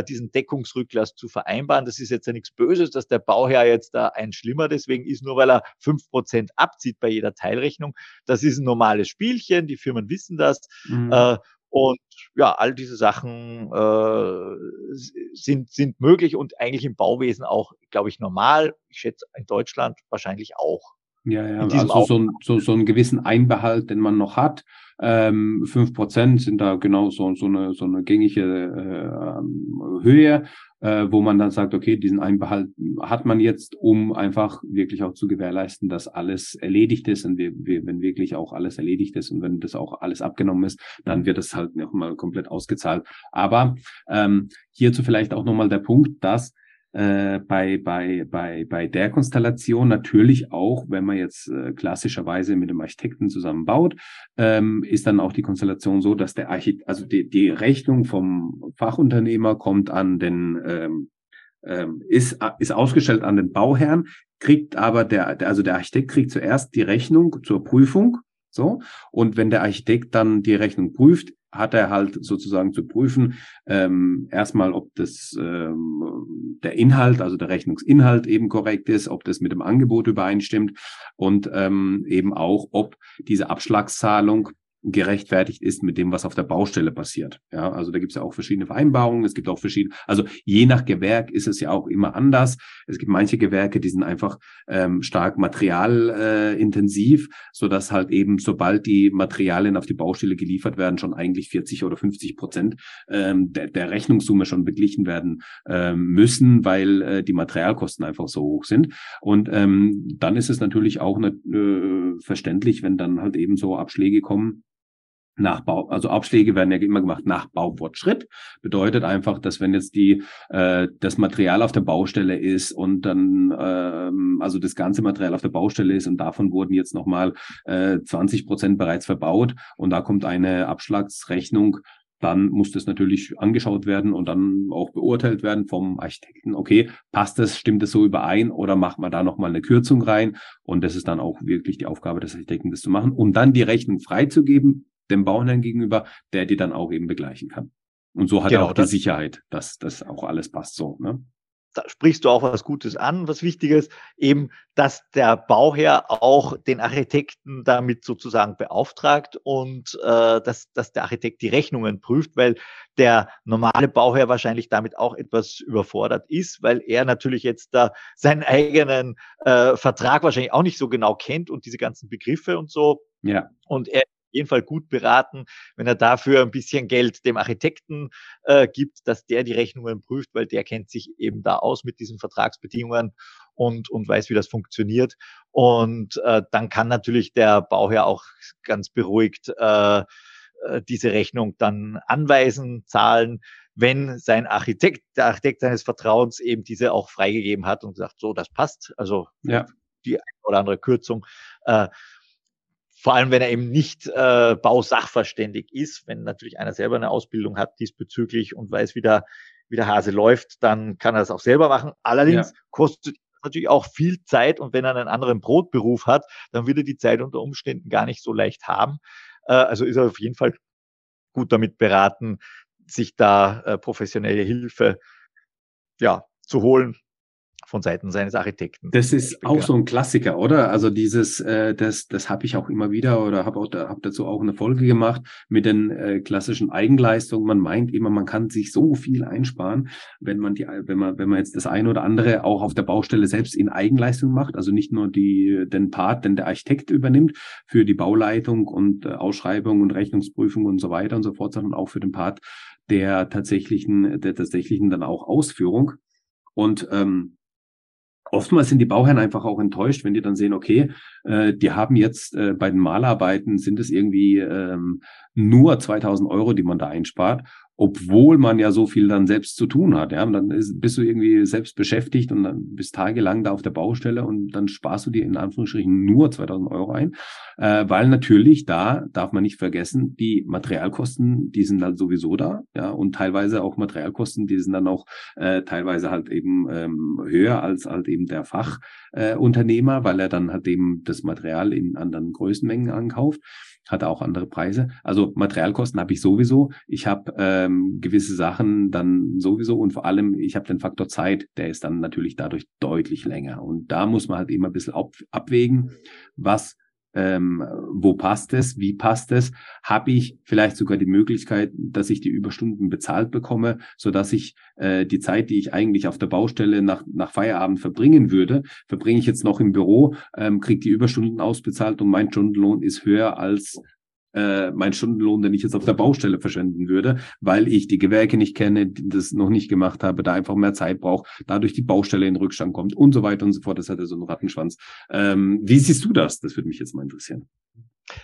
diesen Deckungsrücklass zu vereinbaren. Das ist jetzt ja nichts Böses, dass der Bauherr jetzt da ein Schlimmer deswegen ist, nur weil er fünf Prozent abzieht bei jeder Teilrechnung. Das ist ein normales Spielchen, die Firmen wissen das. Mhm. Äh, und ja, all diese Sachen äh, sind, sind möglich und eigentlich im Bauwesen auch, glaube ich, normal. Ich schätze in Deutschland wahrscheinlich auch. Ja, ja, also so, ein, so, so einen gewissen Einbehalt, den man noch hat. Ähm, fünf Prozent sind da genau so, so, eine, so eine gängige äh, Höhe, äh, wo man dann sagt, okay, diesen Einbehalt hat man jetzt, um einfach wirklich auch zu gewährleisten, dass alles erledigt ist und wir, wir, wenn wirklich auch alles erledigt ist und wenn das auch alles abgenommen ist, dann wird es halt nochmal komplett ausgezahlt. Aber ähm, hierzu vielleicht auch nochmal der Punkt, dass äh, bei, bei, bei, bei der Konstellation natürlich auch, wenn man jetzt äh, klassischerweise mit dem Architekten zusammenbaut, ähm, ist dann auch die Konstellation so, dass der Architekt, also die, die Rechnung vom Fachunternehmer kommt an den ähm, ähm, ist, ist ausgestellt an den Bauherrn, kriegt aber der, der, also der Architekt kriegt zuerst die Rechnung zur Prüfung, so. Und wenn der Architekt dann die Rechnung prüft, hat er halt sozusagen zu prüfen, ähm, erstmal, ob das ähm, der Inhalt, also der Rechnungsinhalt eben korrekt ist, ob das mit dem Angebot übereinstimmt und ähm, eben auch, ob diese Abschlagszahlung gerechtfertigt ist mit dem, was auf der Baustelle passiert. Ja, also da gibt es ja auch verschiedene Vereinbarungen, es gibt auch verschiedene, also je nach Gewerk ist es ja auch immer anders. Es gibt manche Gewerke, die sind einfach ähm, stark materialintensiv, äh, so dass halt eben, sobald die Materialien auf die Baustelle geliefert werden, schon eigentlich 40 oder 50 Prozent ähm, der, der Rechnungssumme schon beglichen werden ähm, müssen, weil äh, die Materialkosten einfach so hoch sind. Und ähm, dann ist es natürlich auch ne, äh, verständlich, wenn dann halt eben so Abschläge kommen, nach Bau, also Abschläge werden ja immer gemacht nach Baufortschritt. Bedeutet einfach, dass wenn jetzt die äh, das Material auf der Baustelle ist und dann ähm, also das ganze Material auf der Baustelle ist und davon wurden jetzt nochmal äh, 20 Prozent bereits verbaut und da kommt eine Abschlagsrechnung dann muss das natürlich angeschaut werden und dann auch beurteilt werden vom Architekten. Okay, passt das, stimmt das so überein oder macht man da nochmal eine Kürzung rein? Und das ist dann auch wirklich die Aufgabe des Architekten, das zu machen, um dann die Rechnung freizugeben, dem Bauherrn gegenüber, der die dann auch eben begleichen kann. Und so hat genau, er auch die Sicherheit, dass das auch alles passt so. Ne? Da sprichst du auch was Gutes an, was Wichtiges, eben, dass der Bauherr auch den Architekten damit sozusagen beauftragt und äh, dass, dass der Architekt die Rechnungen prüft, weil der normale Bauherr wahrscheinlich damit auch etwas überfordert ist, weil er natürlich jetzt da seinen eigenen äh, Vertrag wahrscheinlich auch nicht so genau kennt und diese ganzen Begriffe und so. Ja. Und er jeden Fall gut beraten, wenn er dafür ein bisschen Geld dem Architekten äh, gibt, dass der die Rechnungen prüft, weil der kennt sich eben da aus mit diesen Vertragsbedingungen und, und weiß, wie das funktioniert. Und äh, dann kann natürlich der Bauherr auch ganz beruhigt äh, äh diese Rechnung dann anweisen, zahlen, wenn sein Architekt, der Architekt seines Vertrauens eben diese auch freigegeben hat und sagt, so, das passt. Also ja. die eine oder andere Kürzung. Äh, vor allem, wenn er eben nicht äh, Bausachverständig ist, wenn natürlich einer selber eine Ausbildung hat diesbezüglich und weiß, wie der, wie der Hase läuft, dann kann er das auch selber machen. Allerdings ja. kostet natürlich auch viel Zeit und wenn er einen anderen Brotberuf hat, dann wird er die Zeit unter Umständen gar nicht so leicht haben. Äh, also ist er auf jeden Fall gut damit beraten, sich da äh, professionelle Hilfe ja, zu holen, von Seiten seines Architekten. Das ist auch so ein Klassiker, oder? Also dieses, äh, das, das habe ich auch immer wieder oder habe auch da, hab dazu auch eine Folge gemacht mit den äh, klassischen Eigenleistungen. Man meint immer, man kann sich so viel einsparen, wenn man die, wenn man, wenn man jetzt das eine oder andere auch auf der Baustelle selbst in Eigenleistung macht, also nicht nur die den Part, den der Architekt übernimmt für die Bauleitung und äh, Ausschreibung und Rechnungsprüfung und so weiter und so fort, sondern auch für den Part der tatsächlichen, der tatsächlichen dann auch Ausführung. Und ähm, oftmals sind die Bauherren einfach auch enttäuscht, wenn die dann sehen, okay, äh, die haben jetzt äh, bei den Malarbeiten sind es irgendwie ähm, nur 2000 Euro, die man da einspart obwohl man ja so viel dann selbst zu tun hat. Ja, und dann ist, bist du irgendwie selbst beschäftigt und dann bist tagelang da auf der Baustelle und dann sparst du dir in Anführungsstrichen nur 2000 Euro ein, äh, weil natürlich da darf man nicht vergessen, die Materialkosten, die sind dann sowieso da, ja, und teilweise auch Materialkosten, die sind dann auch äh, teilweise halt eben ähm, höher als halt eben der Fachunternehmer, äh, weil er dann halt eben das Material in anderen Größenmengen ankauft hat auch andere Preise. Also Materialkosten habe ich sowieso. Ich habe ähm, gewisse Sachen dann sowieso und vor allem, ich habe den Faktor Zeit, der ist dann natürlich dadurch deutlich länger. Und da muss man halt immer ein bisschen ab abwägen, was ähm, wo passt es, wie passt es, habe ich vielleicht sogar die Möglichkeit, dass ich die Überstunden bezahlt bekomme, so dass ich äh, die Zeit, die ich eigentlich auf der Baustelle nach, nach Feierabend verbringen würde, verbringe ich jetzt noch im Büro, ähm, kriege die Überstunden ausbezahlt und mein Stundenlohn ist höher als äh, mein Stundenlohn, den ich jetzt auf der Baustelle verschwenden würde, weil ich die Gewerke nicht kenne, das noch nicht gemacht habe, da einfach mehr Zeit brauche, dadurch die Baustelle in Rückstand kommt und so weiter und so fort. Das hat ja so einen Rattenschwanz. Ähm, wie siehst du das? Das würde mich jetzt mal interessieren.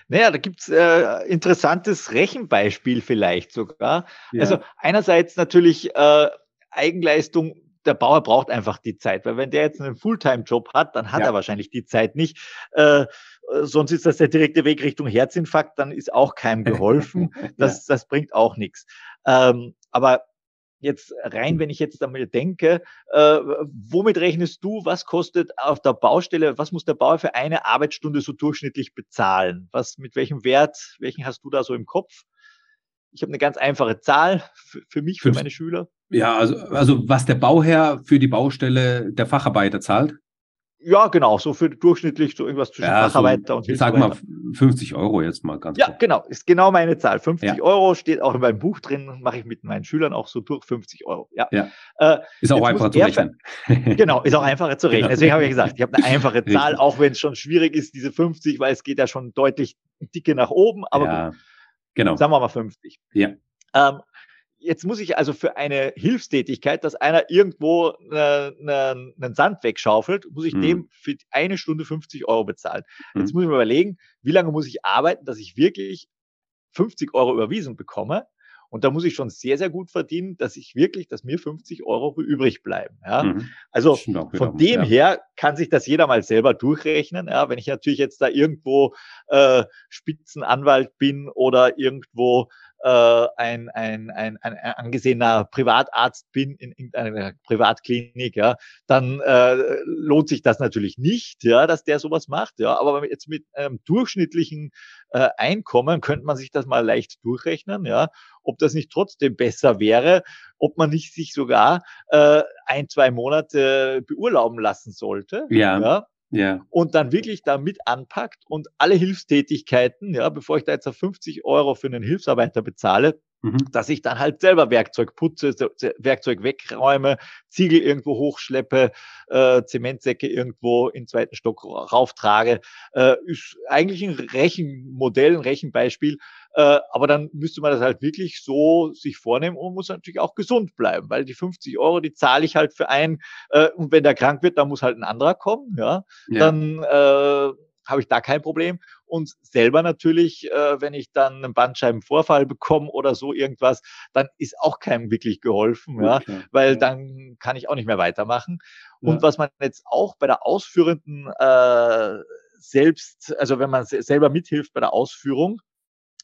Naja, da gibt's äh, interessantes Rechenbeispiel vielleicht sogar. Ja. Also einerseits natürlich äh, Eigenleistung der Bauer braucht einfach die Zeit, weil wenn der jetzt einen Fulltime-Job hat, dann hat ja. er wahrscheinlich die Zeit nicht. Äh, sonst ist das der direkte Weg Richtung Herzinfarkt, dann ist auch keinem geholfen. <laughs> Das, ja. das bringt auch nichts. Ähm, aber jetzt rein, wenn ich jetzt einmal denke, äh, womit rechnest du, was kostet auf der Baustelle, was muss der Bauer für eine Arbeitsstunde so durchschnittlich bezahlen? Was, mit welchem Wert, welchen hast du da so im Kopf? Ich habe eine ganz einfache Zahl für, für mich, für meine Schüler. Ja, also, also was der Bauherr für die Baustelle der Facharbeiter zahlt? Ja, genau, so für durchschnittlich so irgendwas zwischen ja, Facharbeiter so, und Hilfsarbeiter. Sag mal 50 Euro jetzt mal ganz Ja, kurz. genau, ist genau meine Zahl. 50 ja. Euro steht auch in meinem Buch drin, mache ich mit meinen Schülern auch so durch 50 Euro. Ja. ja. Äh, ist auch einfacher zu rechnen. genau, ist auch einfacher zu <laughs> rechnen. Genau. Deswegen habe ich gesagt, ich habe eine einfache Zahl, auch wenn es schon schwierig ist, diese 50, weil es geht ja schon deutlich dicke nach oben, aber ja, gut. Genau. Sagen wir mal 50. Ja. Ähm, jetzt muss ich also für eine Hilfstätigkeit, dass einer irgendwo äh, ne, einen Sand wegschaufelt, muss ich mhm. dem für eine Stunde 50 Euro bezahlen. Mhm. Jetzt muss ich mir überlegen, wie lange muss ich arbeiten, dass ich wirklich 50 Euro überwiesen bekomme. Und da muss ich schon sehr, sehr gut verdienen, dass ich wirklich, dass mir 50 Euro übrig bleiben. Ja? Mhm. Also von dem ja. her kann sich das jeder mal selber durchrechnen. Ja? Wenn ich natürlich jetzt da irgendwo äh, Spitzenanwalt bin oder irgendwo äh, ein, ein, ein, ein angesehener Privatarzt bin in irgendeiner Privatklinik, ja, dann äh, lohnt sich das natürlich nicht, ja, dass der sowas macht. Ja, aber jetzt mit einem durchschnittlichen äh, Einkommen könnte man sich das mal leicht durchrechnen, ja, ob das nicht trotzdem besser wäre, ob man nicht sich sogar äh, ein, zwei Monate beurlauben lassen sollte. Ja. ja ja. und dann wirklich da mit anpackt und alle Hilfstätigkeiten, ja, bevor ich da jetzt auf 50 Euro für einen Hilfsarbeiter bezahle, mhm. dass ich dann halt selber Werkzeug putze, Werkzeug wegräume, Ziegel irgendwo hochschleppe, äh, Zementsäcke irgendwo in zweiten Stock rauftrage, äh, ist eigentlich ein Rechenmodell, ein Rechenbeispiel, äh, aber dann müsste man das halt wirklich so sich vornehmen und muss natürlich auch gesund bleiben, weil die 50 Euro, die zahle ich halt für einen. Äh, und wenn der krank wird, dann muss halt ein anderer kommen. Ja, ja. dann äh, habe ich da kein Problem. Und selber natürlich, äh, wenn ich dann einen Bandscheibenvorfall bekomme oder so irgendwas, dann ist auch keinem wirklich geholfen, ja, okay. weil dann kann ich auch nicht mehr weitermachen. Ja. Und was man jetzt auch bei der ausführenden äh, selbst, also wenn man selber mithilft bei der Ausführung,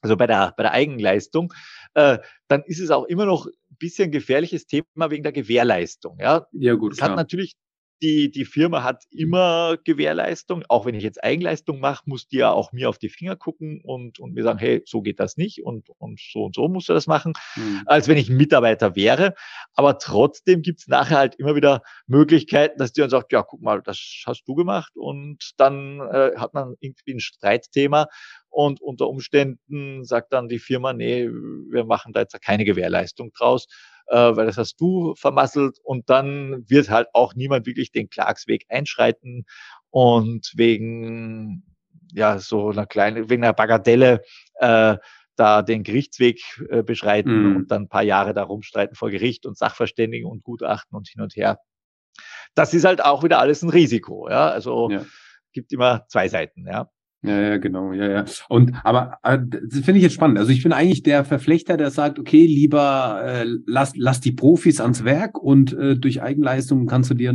also bei der, bei der Eigenleistung, äh, dann ist es auch immer noch ein bisschen gefährliches Thema wegen der Gewährleistung. Ja, ja gut. Es hat natürlich die, die Firma hat immer Gewährleistung. Auch wenn ich jetzt Eigenleistung mache, muss die ja auch mir auf die Finger gucken und, und mir sagen, hey, so geht das nicht und, und so und so musst du das machen, mhm. als wenn ich ein Mitarbeiter wäre. Aber trotzdem gibt's nachher halt immer wieder Möglichkeiten, dass die dann sagt, ja, guck mal, das hast du gemacht und dann äh, hat man irgendwie ein Streitthema und unter Umständen sagt dann die Firma, nee, wir machen da jetzt keine Gewährleistung draus äh, weil das hast du vermasselt und dann wird halt auch niemand wirklich den Klagsweg einschreiten und wegen ja so einer kleinen, wegen einer Bagatelle äh, da den Gerichtsweg äh, beschreiten mm. und dann ein paar Jahre da rumstreiten vor Gericht und Sachverständigen und Gutachten und hin und her. Das ist halt auch wieder alles ein Risiko, ja. Also ja. gibt immer zwei Seiten, ja. Ja, ja, genau, ja, ja. Und aber äh, das finde ich jetzt spannend. Also ich bin eigentlich der Verflechter, der sagt, okay, lieber äh, lass, lass die Profis ans Werk und äh, durch Eigenleistung kannst du dir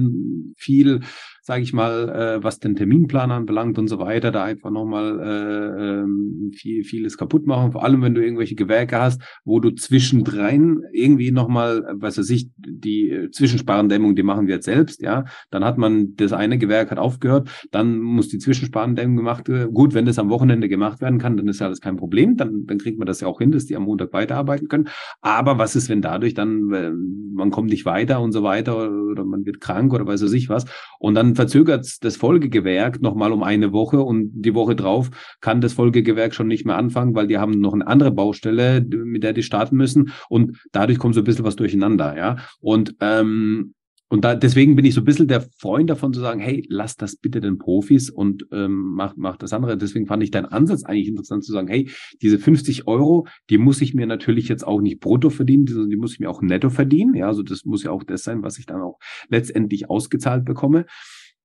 viel sage ich mal, äh, was den Terminplan anbelangt und so weiter, da einfach nochmal äh, ähm, viel, vieles kaputt machen. Vor allem, wenn du irgendwelche Gewerke hast, wo du zwischendrein irgendwie nochmal, was weiß ich, die Zwischensparendämmung, die machen wir jetzt selbst, ja. Dann hat man, das eine Gewerk hat aufgehört, dann muss die Zwischensparendämmung gemacht werden. Gut, wenn das am Wochenende gemacht werden kann, dann ist ja alles kein Problem. Dann, dann kriegt man das ja auch hin, dass die am Montag weiterarbeiten können. Aber was ist, wenn dadurch dann, äh, man kommt nicht weiter und so weiter oder, man wird krank oder weiß ich was. Und dann verzögert das Folgegewerk nochmal um eine Woche und die Woche drauf kann das Folgegewerk schon nicht mehr anfangen, weil die haben noch eine andere Baustelle, mit der die starten müssen und dadurch kommt so ein bisschen was durcheinander, ja. Und ähm, und da, deswegen bin ich so ein bisschen der Freund davon zu sagen, hey, lass das bitte den Profis und ähm, mach, mach das andere. Deswegen fand ich deinen Ansatz eigentlich interessant zu sagen, hey, diese 50 Euro, die muss ich mir natürlich jetzt auch nicht brutto verdienen, die, die muss ich mir auch netto verdienen. Ja, also das muss ja auch das sein, was ich dann auch letztendlich ausgezahlt bekomme.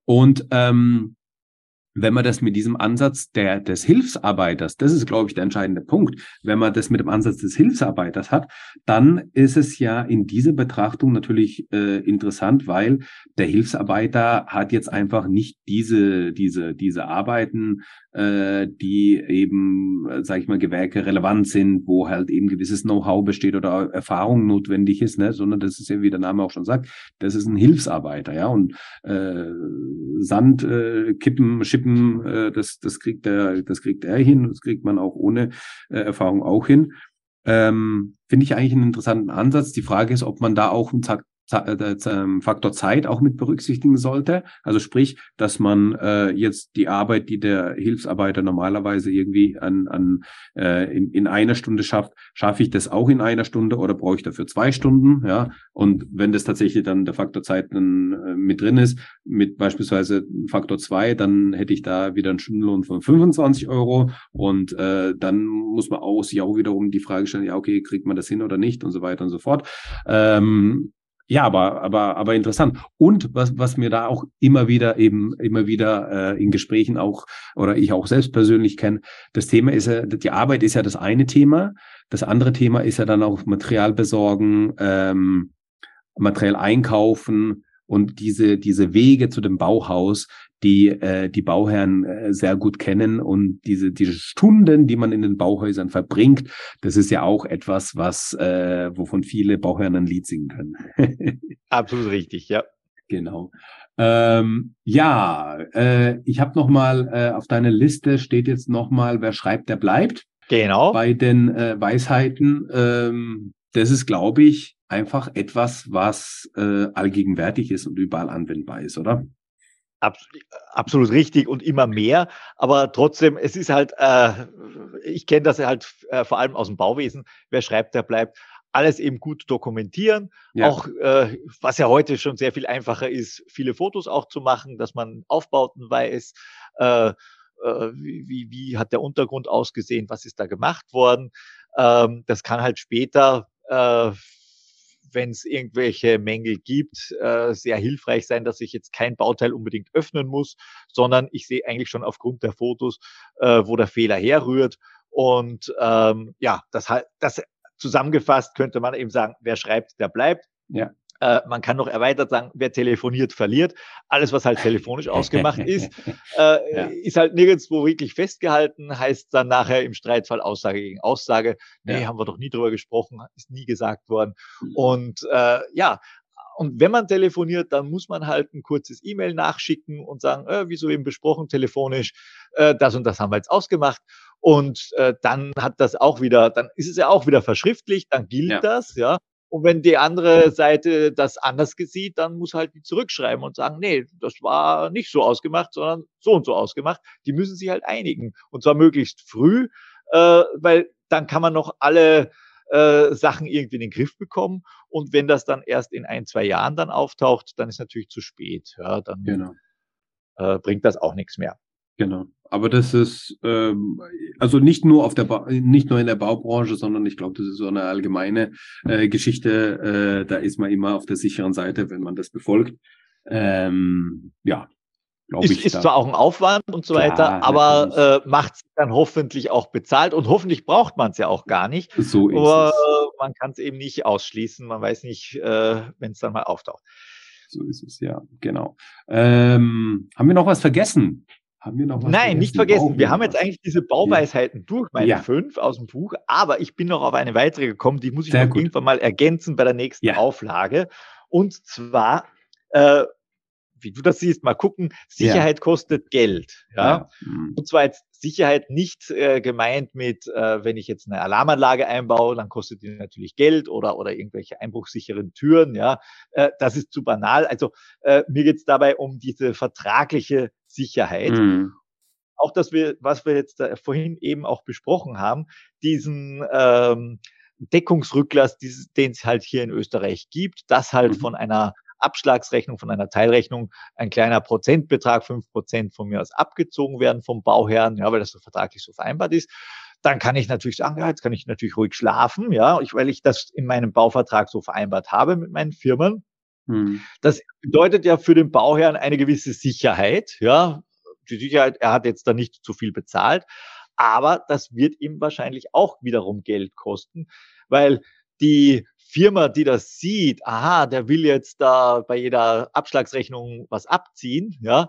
Und ähm, wenn man das mit diesem Ansatz der, des Hilfsarbeiters, das ist, glaube ich, der entscheidende Punkt, wenn man das mit dem Ansatz des Hilfsarbeiters hat, dann ist es ja in dieser Betrachtung natürlich äh, interessant, weil der Hilfsarbeiter hat jetzt einfach nicht diese, diese, diese Arbeiten, äh, die eben, äh, sage ich mal, Gewerke relevant sind, wo halt eben gewisses Know-how besteht oder Erfahrung notwendig ist, ne? sondern das ist ja, wie der Name auch schon sagt, das ist ein Hilfsarbeiter, ja, und äh, Sand äh, kippen, schippen, äh, das, das kriegt der, das kriegt er hin, das kriegt man auch ohne äh, Erfahrung auch hin. Ähm, Finde ich eigentlich einen interessanten Ansatz. Die Frage ist, ob man da auch einen Faktor Zeit auch mit berücksichtigen sollte. Also sprich, dass man äh, jetzt die Arbeit, die der Hilfsarbeiter normalerweise irgendwie an, an äh, in, in einer Stunde schafft, schaffe ich das auch in einer Stunde oder brauche ich dafür zwei Stunden? Ja, und wenn das tatsächlich dann der Faktor Zeit dann äh, mit drin ist, mit beispielsweise Faktor zwei, dann hätte ich da wieder einen Stundenlohn von 25 Euro und äh, dann muss man auch sich auch wiederum die Frage stellen, ja okay, kriegt man das hin oder nicht und so weiter und so fort. Ähm, ja, aber, aber, aber interessant. Und was, was mir da auch immer wieder eben, immer wieder äh, in Gesprächen auch oder ich auch selbst persönlich kenne, das Thema ist ja, die Arbeit ist ja das eine Thema. Das andere Thema ist ja dann auch Material besorgen, ähm, Material einkaufen und diese, diese Wege zu dem Bauhaus, die äh, die Bauherren äh, sehr gut kennen und diese diese Stunden, die man in den Bauhäusern verbringt, das ist ja auch etwas, was äh, wovon viele Bauherren ein Lied singen können. <laughs> Absolut richtig, ja. Genau. Ähm, ja, äh, ich habe noch mal äh, auf deiner Liste steht jetzt noch mal, wer schreibt, der bleibt. Genau. Bei den äh, Weisheiten, ähm, das ist, glaube ich, einfach etwas, was äh, allgegenwärtig ist und überall anwendbar ist, oder? Absolut richtig und immer mehr. Aber trotzdem, es ist halt, äh, ich kenne das halt äh, vor allem aus dem Bauwesen. Wer schreibt, der bleibt. Alles eben gut dokumentieren. Ja. Auch, äh, was ja heute schon sehr viel einfacher ist, viele Fotos auch zu machen, dass man Aufbauten weiß. Äh, äh, wie, wie hat der Untergrund ausgesehen? Was ist da gemacht worden? Ähm, das kann halt später äh, wenn es irgendwelche Mängel gibt, äh, sehr hilfreich sein, dass ich jetzt kein Bauteil unbedingt öffnen muss, sondern ich sehe eigentlich schon aufgrund der Fotos, äh, wo der Fehler herrührt. Und ähm, ja, das, das zusammengefasst könnte man eben sagen, wer schreibt, der bleibt. Ja. Äh, man kann noch erweitert sagen, wer telefoniert, verliert. Alles, was halt telefonisch <laughs> ausgemacht ist, <laughs> äh, ja. ist halt nirgendwo wirklich festgehalten, heißt dann nachher im Streitfall Aussage gegen Aussage. Nee, ja. haben wir doch nie drüber gesprochen, ist nie gesagt worden. Mhm. Und äh, ja, und wenn man telefoniert, dann muss man halt ein kurzes E-Mail nachschicken und sagen, äh, wie so eben besprochen, telefonisch, äh, das und das haben wir jetzt ausgemacht. Und äh, dann hat das auch wieder, dann ist es ja auch wieder verschriftlicht, dann gilt ja. das, ja. Und wenn die andere Seite das anders sieht, dann muss halt die zurückschreiben und sagen, nee, das war nicht so ausgemacht, sondern so und so ausgemacht. Die müssen sich halt einigen. Und zwar möglichst früh, äh, weil dann kann man noch alle äh, Sachen irgendwie in den Griff bekommen. Und wenn das dann erst in ein, zwei Jahren dann auftaucht, dann ist natürlich zu spät. Ja, dann genau. äh, bringt das auch nichts mehr. Genau. Aber das ist ähm, also nicht nur auf der ba nicht nur in der Baubranche, sondern ich glaube, das ist so eine allgemeine äh, Geschichte. Äh, da ist man immer auf der sicheren Seite, wenn man das befolgt. Ähm, ja, glaube ich. Ist zwar auch ein Aufwand und so Klar, weiter, aber äh, macht dann hoffentlich auch bezahlt und hoffentlich braucht man es ja auch gar nicht. So ist aber es. man kann es eben nicht ausschließen. Man weiß nicht, äh, wenn es dann mal auftaucht. So ist es, ja, genau. Ähm, haben wir noch was vergessen? Haben wir noch was Nein, vergessen? nicht vergessen. Wir haben jetzt eigentlich diese Bauweisheiten ja. durch, meine ja. fünf aus dem Buch, aber ich bin noch auf eine weitere gekommen, die muss ich noch irgendwann mal ergänzen bei der nächsten ja. Auflage. Und zwar, äh, wie du das siehst, mal gucken, Sicherheit kostet Geld. Ja? Mhm. Und zwar jetzt Sicherheit nicht äh, gemeint mit, äh, wenn ich jetzt eine Alarmanlage einbaue, dann kostet die natürlich Geld oder, oder irgendwelche einbruchsicheren Türen. Ja, äh, das ist zu banal. Also äh, mir geht es dabei um diese vertragliche Sicherheit. Mhm. Auch dass wir, was wir jetzt da vorhin eben auch besprochen haben, diesen ähm, Deckungsrücklass, den es halt hier in Österreich gibt, das halt mhm. von einer Abschlagsrechnung, von einer Teilrechnung ein kleiner Prozentbetrag, fünf Prozent von mir aus abgezogen werden vom Bauherrn, ja, weil das so vertraglich so vereinbart ist. Dann kann ich natürlich sagen, ja, jetzt kann ich natürlich ruhig schlafen, ja, ich, weil ich das in meinem Bauvertrag so vereinbart habe mit meinen Firmen. Hm. Das bedeutet ja für den Bauherrn eine gewisse Sicherheit, ja. Die Sicherheit, er hat jetzt da nicht zu viel bezahlt, aber das wird ihm wahrscheinlich auch wiederum Geld kosten, weil die Firma, die das sieht, aha, der will jetzt da bei jeder Abschlagsrechnung was abziehen, ja,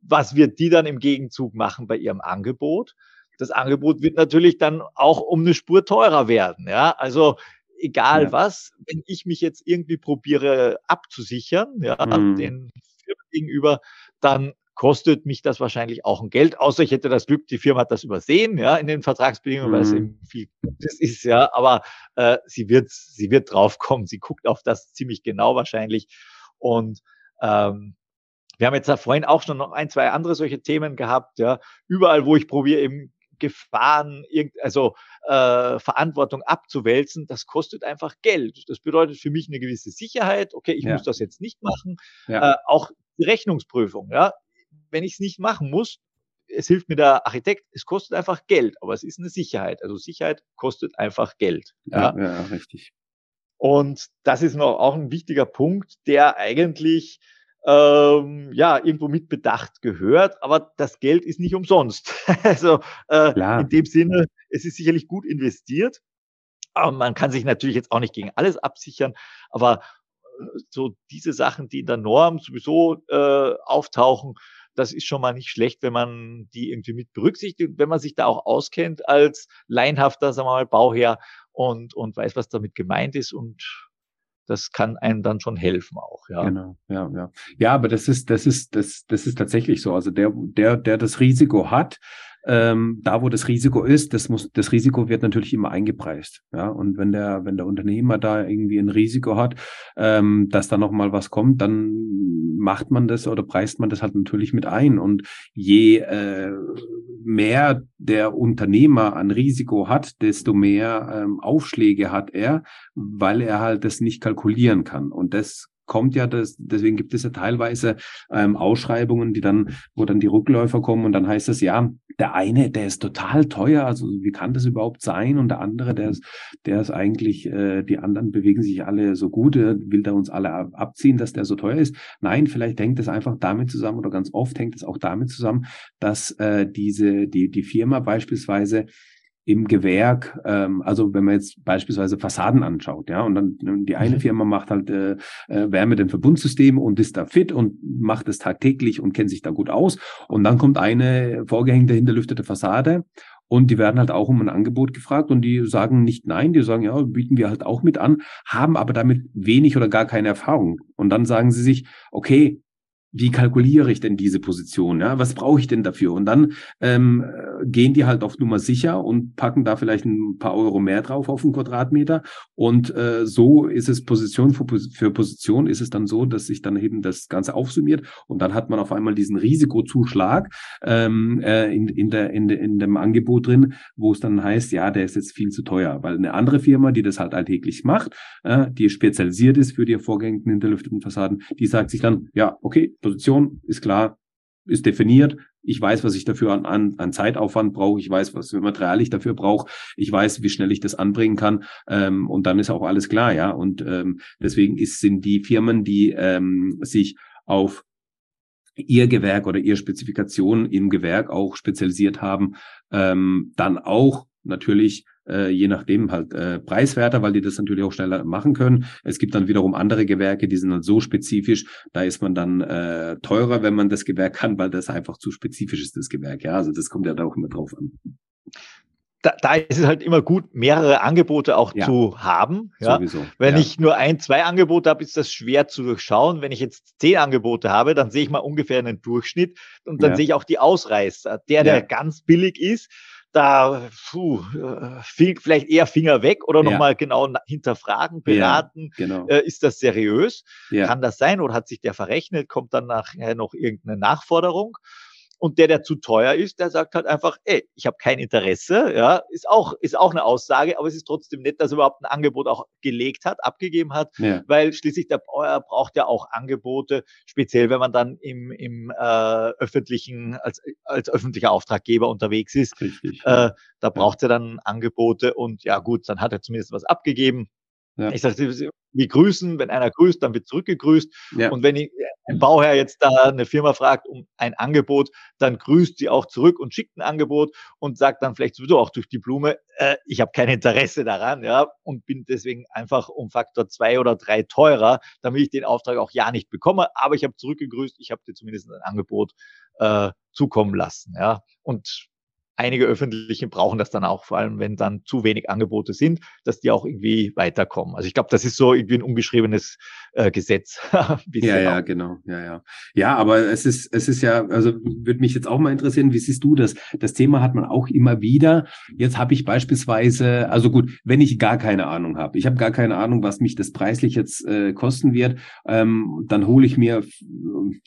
was wird die dann im Gegenzug machen bei ihrem Angebot? Das Angebot wird natürlich dann auch um eine Spur teurer werden, ja. Also egal ja. was, wenn ich mich jetzt irgendwie probiere abzusichern, ja, mhm. den Firmen gegenüber, dann kostet mich das wahrscheinlich auch ein Geld, außer ich hätte das Glück, die Firma hat das übersehen, ja, in den Vertragsbedingungen, mhm. weil es mhm. eben viel das ist, ja, aber äh, sie wird, sie wird draufkommen, sie guckt auf das ziemlich genau wahrscheinlich und ähm, wir haben jetzt da vorhin auch schon noch ein, zwei andere solche Themen gehabt, ja. Überall, wo ich probiere, eben Gefahren, also äh, Verantwortung abzuwälzen, das kostet einfach Geld. Das bedeutet für mich eine gewisse Sicherheit. Okay, ich ja. muss das jetzt nicht machen. Ja. Äh, auch die Rechnungsprüfung. Ja, wenn ich es nicht machen muss, es hilft mir der Architekt. Es kostet einfach Geld, aber es ist eine Sicherheit. Also Sicherheit kostet einfach Geld. Ja, ja, ja richtig. Und das ist noch auch ein wichtiger Punkt, der eigentlich ähm, ja, irgendwo mit Bedacht gehört, aber das Geld ist nicht umsonst. <laughs> also äh, in dem Sinne, es ist sicherlich gut investiert. Aber man kann sich natürlich jetzt auch nicht gegen alles absichern, aber äh, so diese Sachen, die in der Norm sowieso äh, auftauchen, das ist schon mal nicht schlecht, wenn man die irgendwie mit berücksichtigt, wenn man sich da auch auskennt als leinhafter, sagen wir mal, Bauherr und, und weiß, was damit gemeint ist und das kann einem dann schon helfen auch, ja. Genau, ja, ja. Ja, aber das ist, das ist, das, das ist tatsächlich so. Also der, der, der das Risiko hat, ähm, da wo das Risiko ist, das muss, das Risiko wird natürlich immer eingepreist. Ja, und wenn der, wenn der Unternehmer da irgendwie ein Risiko hat, ähm, dass da nochmal was kommt, dann macht man das oder preist man das halt natürlich mit ein. Und je äh, mehr der Unternehmer an Risiko hat, desto mehr ähm, Aufschläge hat er, weil er halt das nicht kalkulieren kann. Und das kommt ja das, deswegen gibt es ja teilweise ähm, Ausschreibungen, die dann, wo dann die Rückläufer kommen und dann heißt es ja, der eine, der ist total teuer, also wie kann das überhaupt sein? Und der andere, der ist, der ist eigentlich, äh, die anderen bewegen sich alle so gut, äh, will der uns alle abziehen, dass der so teuer ist? Nein, vielleicht hängt es einfach damit zusammen oder ganz oft hängt es auch damit zusammen, dass äh, diese, die, die Firma beispielsweise im Gewerk, ähm, also wenn man jetzt beispielsweise Fassaden anschaut, ja, und dann die eine mhm. Firma macht halt äh, äh, Wärme den Verbundsystem und ist da fit und macht es tagtäglich und kennt sich da gut aus. Und dann kommt eine vorgehängte hinterlüftete Fassade und die werden halt auch um ein Angebot gefragt und die sagen nicht nein, die sagen, ja, bieten wir halt auch mit an, haben aber damit wenig oder gar keine Erfahrung. Und dann sagen sie sich, okay, wie kalkuliere ich denn diese Position? Ja? Was brauche ich denn dafür? Und dann ähm, gehen die halt auf Nummer sicher und packen da vielleicht ein paar Euro mehr drauf auf einen Quadratmeter. Und äh, so ist es Position für, für Position, ist es dann so, dass sich dann eben das Ganze aufsummiert und dann hat man auf einmal diesen Risikozuschlag ähm, äh, in, in, der, in, in dem Angebot drin, wo es dann heißt, ja, der ist jetzt viel zu teuer, weil eine andere Firma, die das halt alltäglich macht, äh, die spezialisiert ist für die vorgängigen hinterlüfteten Fassaden, die sagt sich dann, ja, okay, Position ist klar, ist definiert. Ich weiß, was ich dafür an, an, an Zeitaufwand brauche. Ich weiß, was für Material ich dafür brauche. Ich weiß, wie schnell ich das anbringen kann. Ähm, und dann ist auch alles klar, ja. Und ähm, deswegen ist, sind die Firmen, die ähm, sich auf ihr Gewerk oder ihre Spezifikation im Gewerk auch spezialisiert haben, ähm, dann auch natürlich äh, je nachdem halt äh, preiswerter, weil die das natürlich auch schneller machen können. Es gibt dann wiederum andere Gewerke, die sind dann so spezifisch, da ist man dann äh, teurer, wenn man das Gewerk kann, weil das einfach zu spezifisch ist, das Gewerk. Ja, also das kommt ja da auch immer drauf an. Da, da ist es halt immer gut, mehrere Angebote auch ja. zu haben. Ja? Sowieso. Wenn ja. ich nur ein, zwei Angebote habe, ist das schwer zu durchschauen. Wenn ich jetzt zehn Angebote habe, dann sehe ich mal ungefähr einen Durchschnitt und dann ja. sehe ich auch die Ausreißer. Der, der ganz billig ist, da puh, äh, vielleicht eher Finger weg oder nochmal ja. genau hinterfragen, beraten. Ja, genau. äh, ist das seriös? Ja. Kann das sein? Oder hat sich der verrechnet? Kommt dann nachher noch irgendeine Nachforderung? Und der, der zu teuer ist, der sagt halt einfach, ey, ich habe kein Interesse, ja, ist auch, ist auch eine Aussage, aber es ist trotzdem nett, dass er überhaupt ein Angebot auch gelegt hat, abgegeben hat, ja. weil schließlich der Bauer braucht ja auch Angebote, speziell wenn man dann im, im äh, öffentlichen, als, als öffentlicher Auftraggeber unterwegs ist. Richtig, äh, da braucht er dann Angebote und ja gut, dann hat er zumindest was abgegeben. Ja. Ich sage, wir grüßen, wenn einer grüßt, dann wird zurückgegrüßt. Ja. Und wenn ein Bauherr jetzt da eine Firma fragt um ein Angebot, dann grüßt sie auch zurück und schickt ein Angebot und sagt dann vielleicht sowieso auch durch die Blume, äh, ich habe kein Interesse daran, ja, und bin deswegen einfach um Faktor zwei oder drei teurer, damit ich den Auftrag auch ja nicht bekomme. Aber ich habe zurückgegrüßt, ich habe dir zumindest ein Angebot äh, zukommen lassen, ja. Und einige öffentliche brauchen das dann auch, vor allem wenn dann zu wenig Angebote sind, dass die auch irgendwie weiterkommen. Also ich glaube, das ist so irgendwie ein ungeschriebenes äh, Gesetz. <laughs> ja, ja, genau. Ja, ja. Ja, aber es ist, es ist ja, also würde mich jetzt auch mal interessieren, wie siehst du das? Das Thema hat man auch immer wieder. Jetzt habe ich beispielsweise, also gut, wenn ich gar keine Ahnung habe, ich habe gar keine Ahnung, was mich das preislich jetzt äh, kosten wird, ähm, dann hole ich mir,